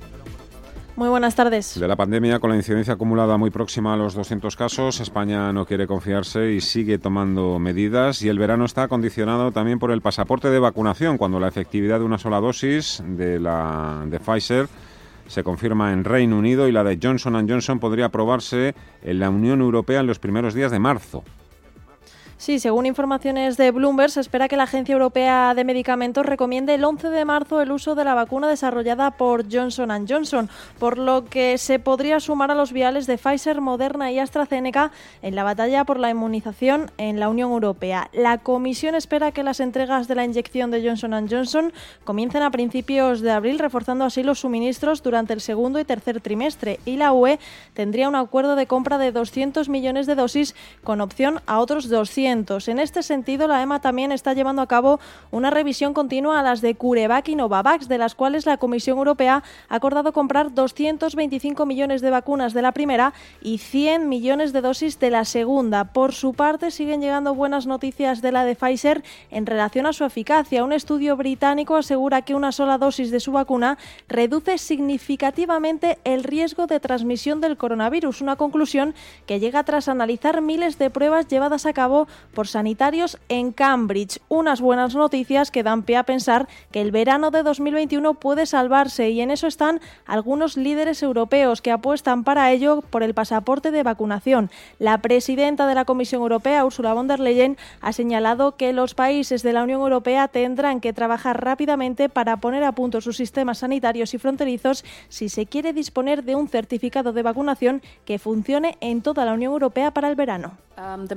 Muy buenas tardes. De la pandemia, con la incidencia acumulada muy próxima a los 200 casos, España no quiere confiarse y sigue tomando medidas. Y el verano está condicionado también por el pasaporte de vacunación, cuando la efectividad de una sola dosis de la de Pfizer se confirma en Reino Unido y la de Johnson Johnson podría aprobarse en la Unión Europea en los primeros días de marzo. Sí, según informaciones de Bloomberg, se espera que la Agencia Europea de Medicamentos recomiende el 11 de marzo el uso de la vacuna desarrollada por Johnson Johnson, por lo que se podría sumar a los viales de Pfizer, Moderna y AstraZeneca en la batalla por la inmunización en la Unión Europea. La Comisión espera que las entregas de la inyección de Johnson Johnson comiencen a principios de abril, reforzando así los suministros durante el segundo y tercer trimestre. Y la UE tendría un acuerdo de compra de 200 millones de dosis con opción a otros 200 en este sentido, la EMA también está llevando a cabo una revisión continua a las de CureVac y Novavax, de las cuales la Comisión Europea ha acordado comprar 225 millones de vacunas de la primera y 100 millones de dosis de la segunda. Por su parte, siguen llegando buenas noticias de la de Pfizer en relación a su eficacia. Un estudio británico asegura que una sola dosis de su vacuna reduce significativamente el riesgo de transmisión del coronavirus, una conclusión que llega tras analizar miles de pruebas llevadas a cabo por sanitarios en Cambridge. Unas buenas noticias que dan pie a pensar que el verano de 2021 puede salvarse y en eso están algunos líderes europeos que apuestan para ello por el pasaporte de vacunación. La presidenta de la Comisión Europea, Ursula von der Leyen, ha señalado que los países de la Unión Europea tendrán que trabajar rápidamente para poner a punto sus sistemas sanitarios y fronterizos si se quiere disponer de un certificado de vacunación que funcione en toda la Unión Europea para el verano. Um,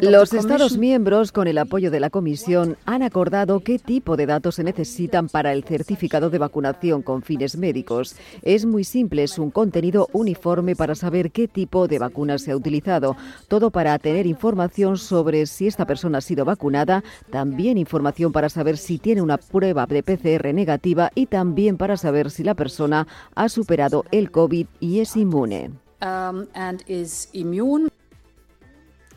los Estados miembros, con el apoyo de la Comisión, han acordado qué tipo de datos se necesitan para el certificado de vacunación con fines médicos. Es muy simple, es un contenido uniforme para saber qué tipo de vacuna se ha utilizado. Todo para tener información sobre si esta persona ha sido vacunada, también información para saber si tiene una prueba de PCR negativa y también para saber si la persona ha superado el COVID y es inmune. Um,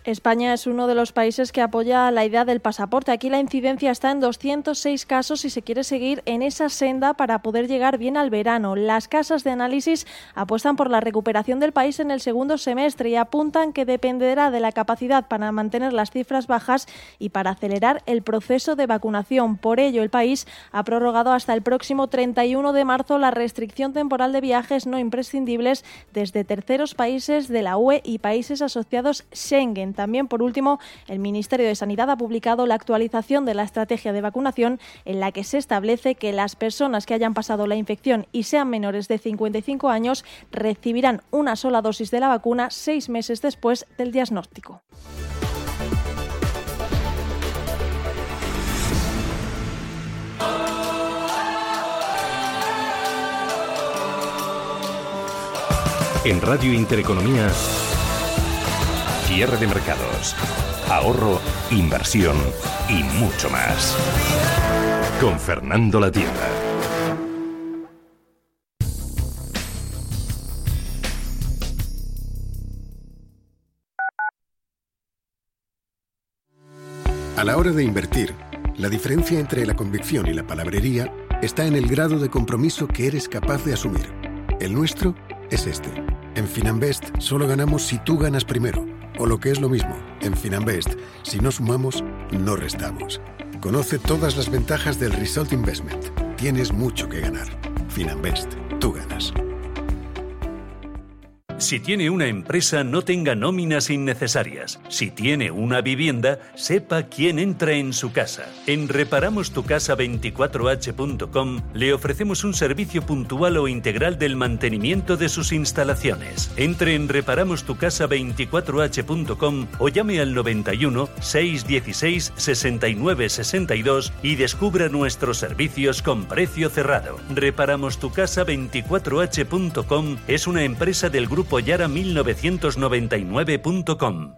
España es uno de los países que apoya la idea del pasaporte. Aquí la incidencia está en 206 casos y se quiere seguir en esa senda para poder llegar bien al verano. Las casas de análisis apuestan por la recuperación del país en el segundo semestre y apuntan que dependerá de la capacidad para mantener las cifras bajas y para acelerar el proceso de vacunación. Por ello, el país ha prorrogado hasta el próximo 31 de marzo la restricción temporal de viajes no imprescindibles desde terceros países de la UE y países asociados Schengen. También, por último, el Ministerio de Sanidad ha publicado la actualización de la estrategia de vacunación en la que se establece que las personas que hayan pasado la infección y sean menores de 55 años recibirán una sola dosis de la vacuna seis meses después del diagnóstico. En Radio Intereconomía, Cierre de mercados, ahorro, inversión y mucho más. Con Fernando La Tienda. A la hora de invertir, la diferencia entre la convicción y la palabrería está en el grado de compromiso que eres capaz de asumir. El nuestro es este. En Finanbest solo ganamos si tú ganas primero. O lo que es lo mismo, en Finanbest, si no sumamos, no restamos. Conoce todas las ventajas del Result Investment. Tienes mucho que ganar. Finanbest, tú ganas. Si tiene una empresa, no tenga nóminas innecesarias. Si tiene una vivienda, sepa quién entra en su casa. En reparamostucasa24h.com le ofrecemos un servicio puntual o integral del mantenimiento de sus instalaciones. Entre en reparamostucasa24h.com o llame al 91 616 69 62 y descubra nuestros servicios con precio cerrado. Reparamostucasa24h.com es una empresa del grupo Yara1999.com.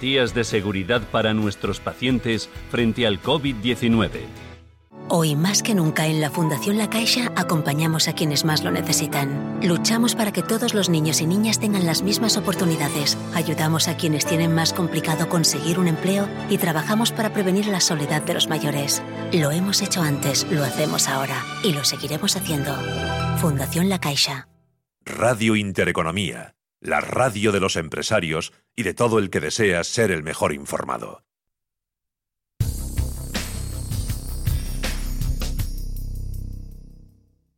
de seguridad para nuestros pacientes frente al COVID-19. Hoy más que nunca en la Fundación La Caixa acompañamos a quienes más lo necesitan. Luchamos para que todos los niños y niñas tengan las mismas oportunidades. Ayudamos a quienes tienen más complicado conseguir un empleo y trabajamos para prevenir la soledad de los mayores. Lo hemos hecho antes, lo hacemos ahora y lo seguiremos haciendo. Fundación La Caixa. Radio Intereconomía la radio de los empresarios y de todo el que desea ser el mejor informado.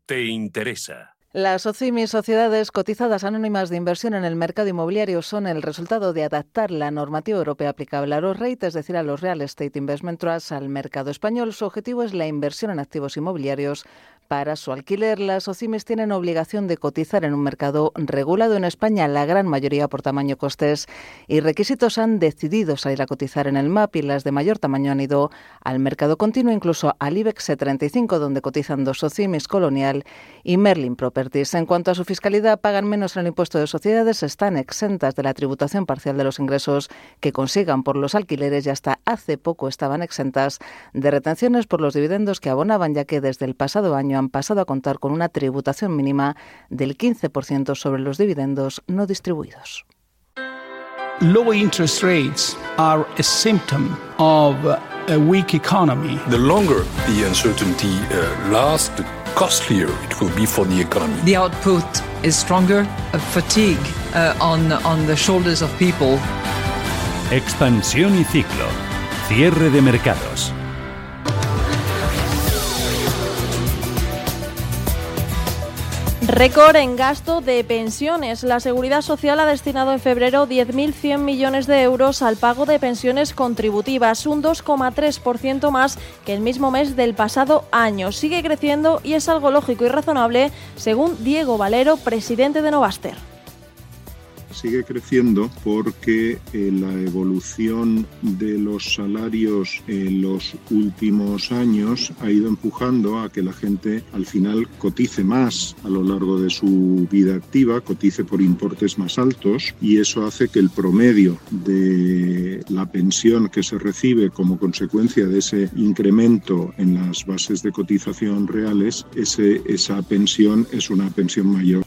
Te interesa. Las OCIMI, sociedades cotizadas anónimas de inversión en el mercado inmobiliario, son el resultado de adaptar la normativa europea aplicable a los REIT, es decir, a los Real Estate Investment Trusts, al mercado español. Su objetivo es la inversión en activos inmobiliarios para su alquiler. Las OCIMES tienen obligación de cotizar en un mercado regulado en España, la gran mayoría por tamaño, costes y requisitos han decidido salir a cotizar en el MAP y las de mayor tamaño han ido al mercado continuo, incluso al IBEX 35, donde cotizan dos OCIMES, Colonial y Merlin Properties. En cuanto a su fiscalidad, pagan menos en el impuesto de sociedades, están exentas de la tributación parcial de los ingresos que consigan por los alquileres y hasta hace poco estaban exentas de retenciones por los dividendos que abonaban, ya que desde el pasado año han pasado a contar con una tributación mínima del 15% sobre los dividendos no distribuidos. Low interest rates are a symptom of a weak economy. The longer the uncertainty uh, lasts, the costlier it will be for the economy. The output is stronger, a fatigue uh, on, on the shoulders of people. Expansión y ciclo. Cierre de mercados. Récord en gasto de pensiones. La Seguridad Social ha destinado en febrero 10.100 millones de euros al pago de pensiones contributivas, un 2,3% más que el mismo mes del pasado año. Sigue creciendo y es algo lógico y razonable, según Diego Valero, presidente de Novaster. Sigue creciendo porque eh, la evolución de los salarios en los últimos años ha ido empujando a que la gente al final cotice más a lo largo de su vida activa, cotice por importes más altos y eso hace que el promedio de la pensión que se recibe como consecuencia de ese incremento en las bases de cotización reales, ese, esa pensión es una pensión mayor.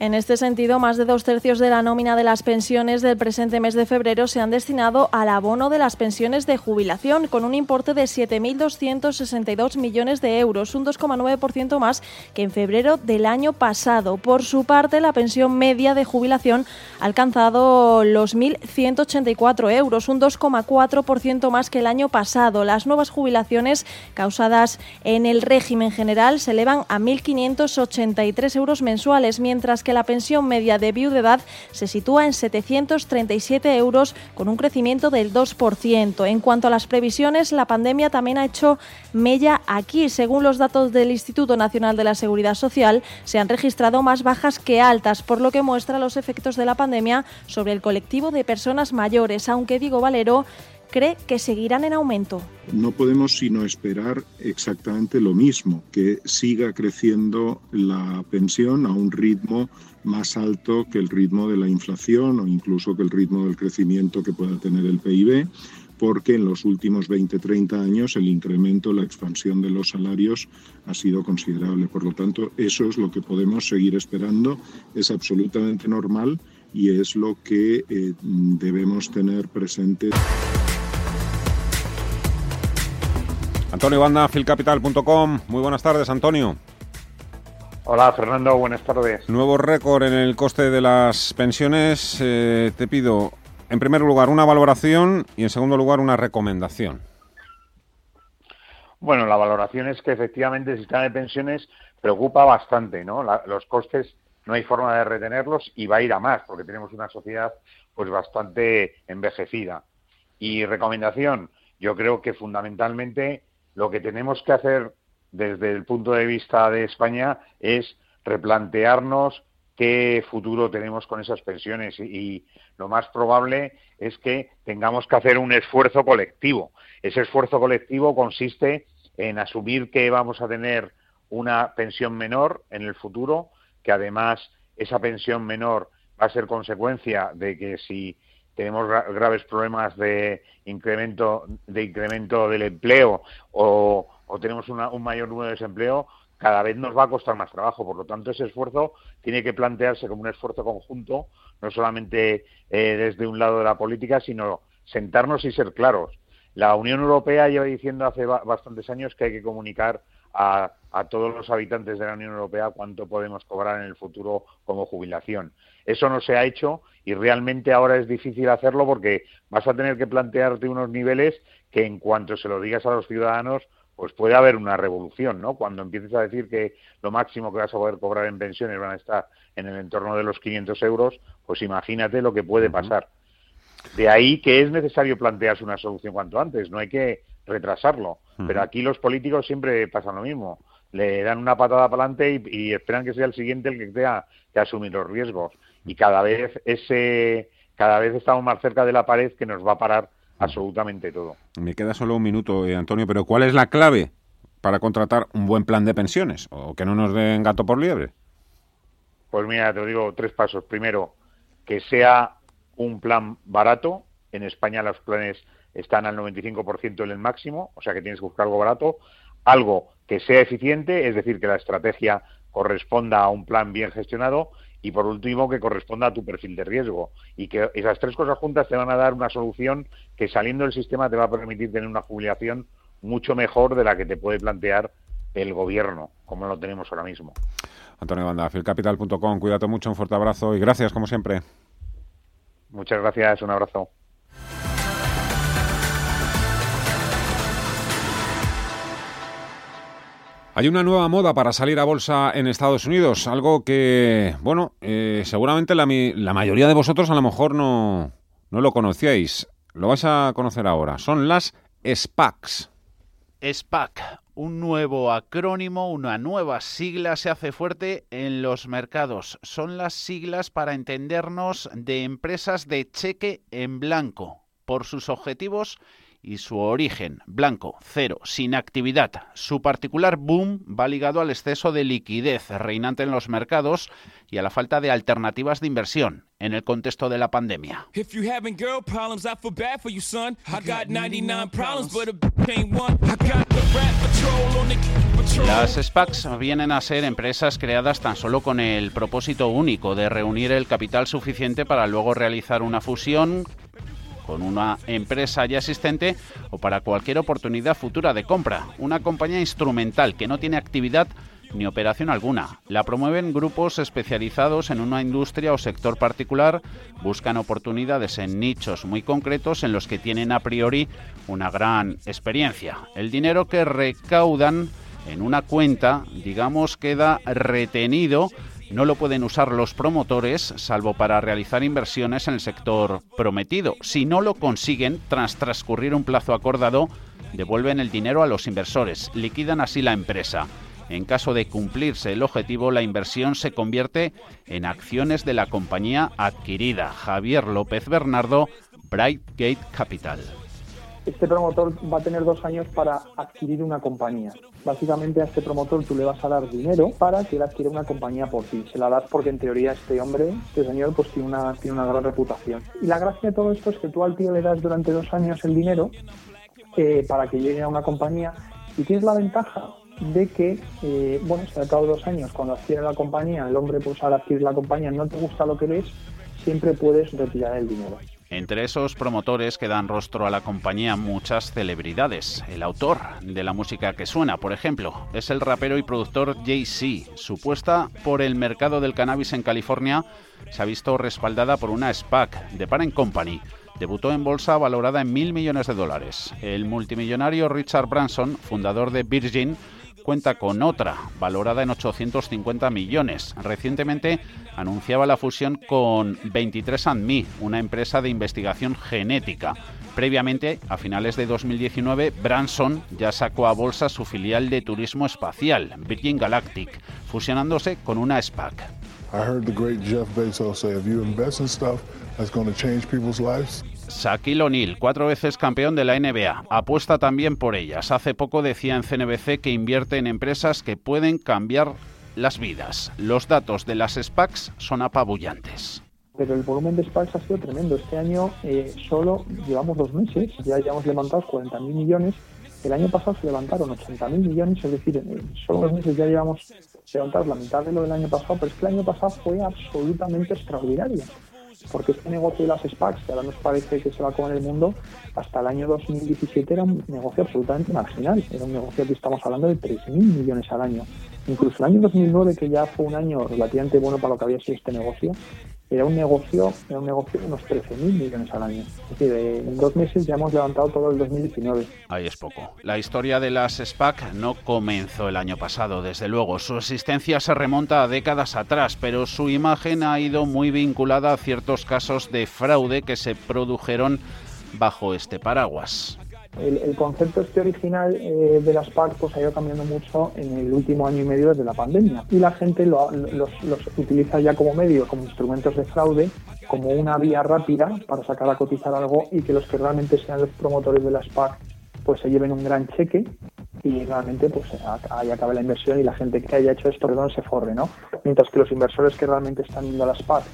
En este sentido, más de dos tercios de la nómina de las pensiones del presente mes de febrero se han destinado al abono de las pensiones de jubilación, con un importe de 7.262 millones de euros, un 2,9% más que en febrero del año pasado. Por su parte, la pensión media de jubilación ha alcanzado los 1.184 euros, un 2,4% más que el año pasado. Las nuevas jubilaciones causadas en el régimen general se elevan a 1.583 euros mensuales, mientras que la pensión media de viudedad se sitúa en 737 euros con un crecimiento del 2%. En cuanto a las previsiones, la pandemia también ha hecho mella aquí. Según los datos del Instituto Nacional de la Seguridad Social, se han registrado más bajas que altas, por lo que muestra los efectos de la pandemia sobre el colectivo de personas mayores, aunque Diego Valero cree que seguirán en aumento. No podemos sino esperar exactamente lo mismo, que siga creciendo la pensión a un ritmo más alto que el ritmo de la inflación o incluso que el ritmo del crecimiento que pueda tener el PIB porque en los últimos 20-30 años el incremento, la expansión de los salarios ha sido considerable. Por lo tanto, eso es lo que podemos seguir esperando, es absolutamente normal y es lo que eh, debemos tener presente. Antonio Banda, filcapital.com. Muy buenas tardes, Antonio. Hola, Fernando, buenas tardes. Nuevo récord en el coste de las pensiones. Eh, te pido, en primer lugar, una valoración y, en segundo lugar, una recomendación. Bueno, la valoración es que efectivamente el sistema de pensiones preocupa bastante, ¿no? los costes no hay forma de retenerlos y va a ir a más porque tenemos una sociedad pues bastante envejecida. Y recomendación, yo creo que fundamentalmente lo que tenemos que hacer desde el punto de vista de España es replantearnos qué futuro tenemos con esas pensiones y, lo más probable es que tengamos que hacer un esfuerzo colectivo. Ese esfuerzo colectivo consiste en asumir que vamos a tener una pensión menor en el futuro, que además esa pensión menor va a ser consecuencia de que si tenemos graves problemas de incremento de incremento del empleo o, tenemos un mayor número de desempleo, cada vez nos va a costar más trabajo. Por lo tanto, ese esfuerzo tiene que plantearse como un esfuerzo conjunto, no solamente eh, desde un lado de la política, sino sentarnos y ser claros. La Unión Europea lleva diciendo hace bastantes años que hay que comunicar a, a, todos los habitantes de la Unión Europea cuánto podemos cobrar en el futuro como jubilación. Eso no se ha hecho y realmente ahora es difícil hacerlo porque vas a tener que plantearte unos niveles que en cuanto se lo digas a los ciudadanos pues puede haber una revolución, ¿no? Cuando empieces a decir que lo máximo que vas a poder cobrar en pensiones van a estar en el entorno de los 500 euros, pues imagínate lo que puede pasar. De ahí que es necesario plantearse una solución cuanto antes, no hay que retrasarlo. Pero aquí los políticos siempre pasan lo mismo. Le dan una patada para adelante y, esperan que sea el siguiente el que tenga que asumir los riesgos. Y cada vez ese, cada vez estamos más cerca de la pared que nos va a parar absolutamente todo. Me queda solo un minuto, eh, Antonio, pero ¿cuál es la clave para contratar un buen plan de pensiones o que no nos den gato por liebre? Pues mira, te digo tres pasos. Primero, que sea un plan barato. En España los planes están al 95% en el máximo, o sea que tienes que buscar algo barato, algo que sea eficiente, es decir, que la estrategia corresponda a un plan bien gestionado y por último que corresponda a tu perfil de riesgo y que esas tres cosas juntas te van a dar una solución que saliendo del sistema te va a permitir tener una jubilación mucho mejor de la que te puede plantear el gobierno, como lo tenemos ahora mismo. Antonio Banda, filcapital.com, cuídate mucho, un fuerte abrazo y gracias como siempre. Muchas gracias, un abrazo. Hay una nueva moda para salir a bolsa en Estados Unidos, algo que, bueno, eh, seguramente la, mayoría de vosotros a lo mejor no, no lo conocíais. Lo vais a conocer ahora. Son las SPACs. SPAC, un nuevo acrónimo, una nueva sigla se hace fuerte en los mercados. Son las siglas para entendernos de empresas de cheque en blanco por sus objetivos y su origen, blanco, cero, sin actividad. Su particular boom va ligado al exceso de liquidez reinante en los mercados y a la falta de alternativas de inversión en el contexto de la pandemia. Las SPACs vienen a ser empresas creadas tan solo con el propósito único de reunir el capital suficiente para luego realizar una fusión con una empresa ya existente o para cualquier oportunidad futura de compra. Una compañía instrumental que no tiene actividad ni operación alguna. La promueven grupos especializados en una industria o sector particular, buscan oportunidades en nichos muy concretos en los que tienen a priori una gran experiencia. El dinero que recaudan en una cuenta, digamos, queda retenido no lo pueden usar los promotores salvo para realizar inversiones en el sector prometido. Si no lo consiguen, tras transcurrir un plazo acordado, devuelven el dinero a los inversores, liquidan así la empresa. En caso de cumplirse el objetivo, la inversión se convierte en acciones de la compañía adquirida. Javier López Bernardo, Brightgate Capital este promotor va a tener dos años para adquirir una compañía. Básicamente a este promotor tú le vas a dar dinero para que él adquiera una compañía por ti. Se la das porque en teoría este hombre, este señor, pues tiene una, tiene una gran reputación. Y la gracia de todo esto es que tú al tío le das durante dos años el dinero eh, para que llegue a una compañía y tienes la ventaja de que, eh, bueno, si al cabo de dos años, cuando adquiere la compañía, el hombre pues al adquirir la compañía no te gusta lo que ves, siempre puedes retirar el dinero. Entre esos promotores que dan rostro a la compañía muchas celebridades. El autor de la música que suena, por ejemplo, es el rapero y productor Jay-Z. Su puesta por el mercado del cannabis en California se ha visto respaldada por una SPAC de Parent Company. Debutó en bolsa valorada en mil millones de dólares. El multimillonario Richard Branson, fundador de Virgin, cuenta con otra, valorada en 850 millones. Recientemente anunciaba la fusión con 23andMe, una empresa de investigación genética. Previamente, a finales de 2019, Branson ya sacó a bolsa su filial de turismo espacial, Virgin Galactic, fusionándose con una SPAC. Shaquille O'Neal, cuatro veces campeón de la NBA, apuesta también por ellas. Hace poco decía en CNBC que invierte en empresas que pueden cambiar las vidas. Los datos de las SPACs son apabullantes. Pero el volumen de SPACs ha sido tremendo. Este año eh, solo llevamos dos meses, ya hayamos levantado 40.000 millones. El año pasado se levantaron 80.000 millones, es decir, en solo dos meses ya llevamos levantados la mitad de lo del año pasado, pero es que el año pasado fue absolutamente extraordinario porque este negocio de las SPACs, que ahora nos parece que se va a comer el mundo, hasta el año 2017 era un negocio absolutamente marginal. Era un negocio que estamos hablando de 3.000 millones al año. Incluso el año 2009, que ya fue un año relativamente bueno para lo que había sido este negocio, era un negocio, era un negocio de unos 13.000 millones al año. Es decir, en dos meses ya hemos levantado todo el 2019. Ahí es poco. La historia de las SPAC no comenzó el año pasado, desde luego. Su existencia se remonta a décadas atrás, pero su imagen ha ido muy vinculada a ciertos casos de fraude que se produjeron bajo este paraguas. El, concepto este original eh, de las PAC pues, ha ido cambiando mucho en el último año y medio desde la pandemia y la gente los, utiliza ya como medio, como instrumentos de fraude, como una vía rápida para sacar a cotizar algo y que los que realmente sean los promotores de las PAC pues se lleven un gran cheque y realmente pues ahí acabe la inversión y la gente que haya hecho esto perdón se forre, ¿no? Mientras que los inversores que realmente están yendo a las PAC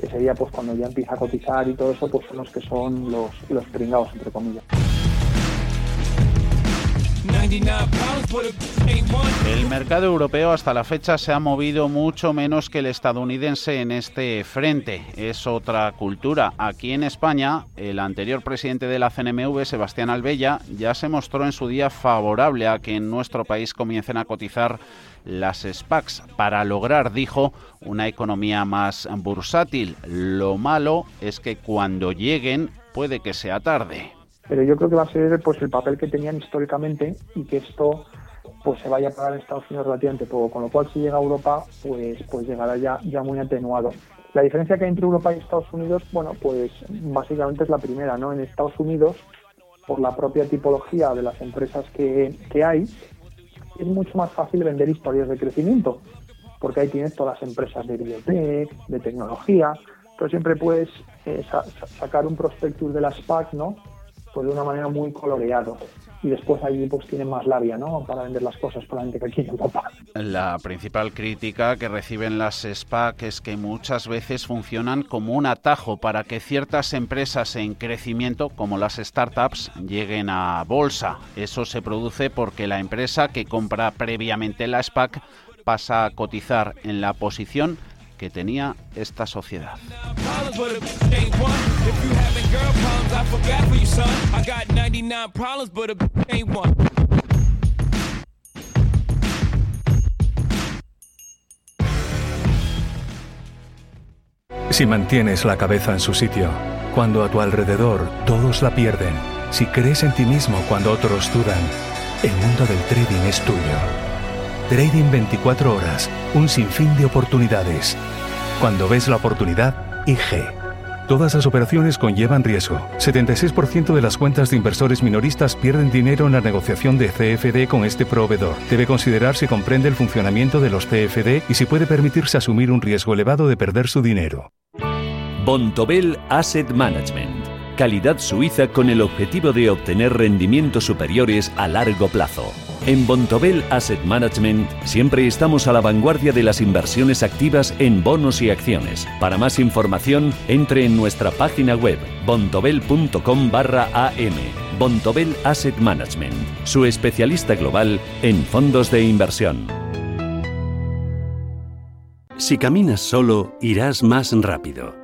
que sería pues cuando ya empieza a cotizar y todo eso, pues son los que son los, los pringados, entre comillas. El mercado europeo hasta la fecha se ha movido mucho menos que el estadounidense en este frente. Es otra cultura. Aquí en España, el anterior presidente de la CNMV, Sebastián Albella, ya se mostró en su día favorable a que en nuestro país comiencen a cotizar las SPACs para lograr, dijo, una economía más bursátil. Lo malo es que cuando lleguen puede que sea tarde pero yo creo que va a ser pues el papel que tenían históricamente y que esto pues se vaya a pagar en Estados Unidos relativamente poco, con lo cual si llega a Europa pues pues llegará ya, ya muy atenuado. La diferencia que hay entre Europa y Estados Unidos, bueno, pues básicamente es la primera, ¿no? En Estados Unidos por la propia tipología de las empresas que, hay, es mucho más fácil vender historias de crecimiento, porque ahí tienes todas las empresas de biotech, de tecnología, pero siempre puedes eh, sacar un prospectus de las SPAC, ¿no? Pues de una manera muy coloreado y después allí pues tienen más labia, ¿no? Para vender las cosas gente que aquí en. La principal crítica que reciben las SPAC es que muchas veces funcionan como un atajo para que ciertas empresas en crecimiento, como las startups, lleguen a bolsa. Eso se produce porque la empresa que compra previamente la SPAC pasa a cotizar en la posición que tenía esta sociedad. Si mantienes la cabeza en su sitio, cuando a tu alrededor todos la pierden, si crees en ti mismo cuando otros dudan, el mundo del trading es tuyo. Trading 24 horas, un sinfín de oportunidades. Cuando ves la oportunidad, IG. Todas las operaciones conllevan riesgo. 76% de las cuentas de inversores minoristas pierden dinero en la negociación de CFD con este proveedor. Debe considerar si comprende el funcionamiento de los CFD y si puede permitirse asumir un riesgo elevado de perder su dinero. Bontobel Asset Management. Calidad suiza con el objetivo de obtener rendimientos superiores a largo plazo. En Bontobel Asset Management siempre estamos a la vanguardia de las inversiones activas en bonos y acciones. Para más información, entre en nuestra página web bontobel.com barra am. Bontobel Asset Management, su especialista global en fondos de inversión. Si caminas solo, irás más rápido.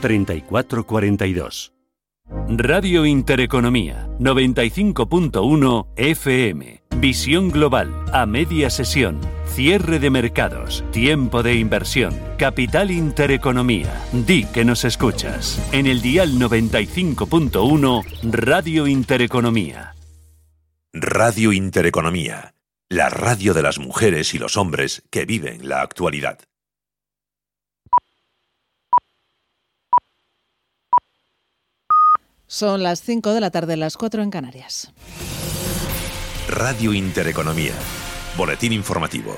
3442. Radio Intereconomía 95.1 FM. Visión global a media sesión. Cierre de mercados. Tiempo de inversión. Capital Intereconomía. Di que nos escuchas. En el dial 95.1 Radio Intereconomía. Radio Intereconomía. La radio de las mujeres y los hombres que viven la actualidad. Son las 5 de la tarde, las 4 en Canarias. Radio Intereconomía. Boletín informativo.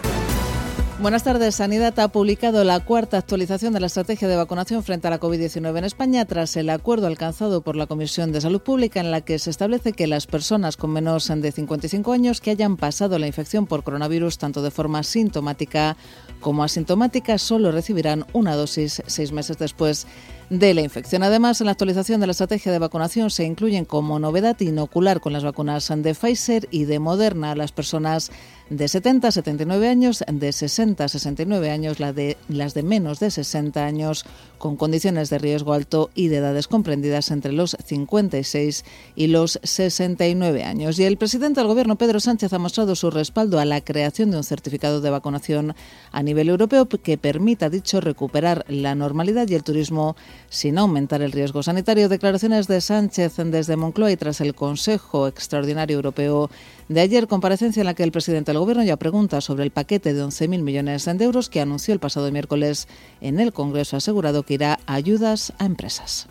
Buenas tardes. Sanidad ha publicado la cuarta actualización de la estrategia de vacunación frente a la COVID-19 en España tras el acuerdo alcanzado por la Comisión de Salud Pública en la que se establece que las personas con menos de 55 años que hayan pasado la infección por coronavirus tanto de forma sintomática como asintomática solo recibirán una dosis seis meses después de la infección. Además, en la actualización de la estrategia de vacunación se incluyen como novedad inocular con las vacunas de Pfizer y de Moderna a las personas de 70 a 79 años, de 60 a 69 años, las de menos de 60 años con condiciones de riesgo alto y de edades comprendidas entre los 56 y los 69 años. Y el presidente del Gobierno, Pedro Sánchez, ha mostrado su respaldo a la creación de un certificado de vacunación a nivel europeo que permita, dicho, recuperar la normalidad y el turismo sin aumentar el riesgo sanitario. Declaraciones de Sánchez desde Moncloa y tras el Consejo Extraordinario Europeo de ayer, comparecencia en la que el presidente del Gobierno ya pregunta sobre el paquete de 11.000 millones de euros que anunció el pasado miércoles en el Congreso, asegurado que irá a ayudas a empresas.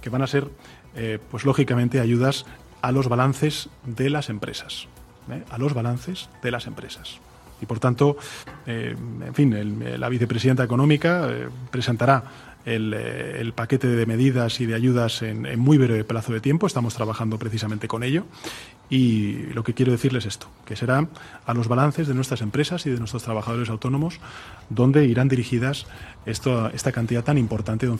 Que van a ser, eh, pues lógicamente, ayudas a los balances de las empresas. ¿eh? A los balances de las empresas. Y por tanto, eh, en fin, la vicepresidenta económica presentará eh, el, paquete de medidas y de ayudas en, muy breve plazo de tiempo. Estamos trabajando precisamente con ello. Y lo que quiero decirles es esto, que será a los balances de nuestras empresas y de nuestros trabajadores autónomos donde irán dirigidas esta cantidad tan importante de 11.000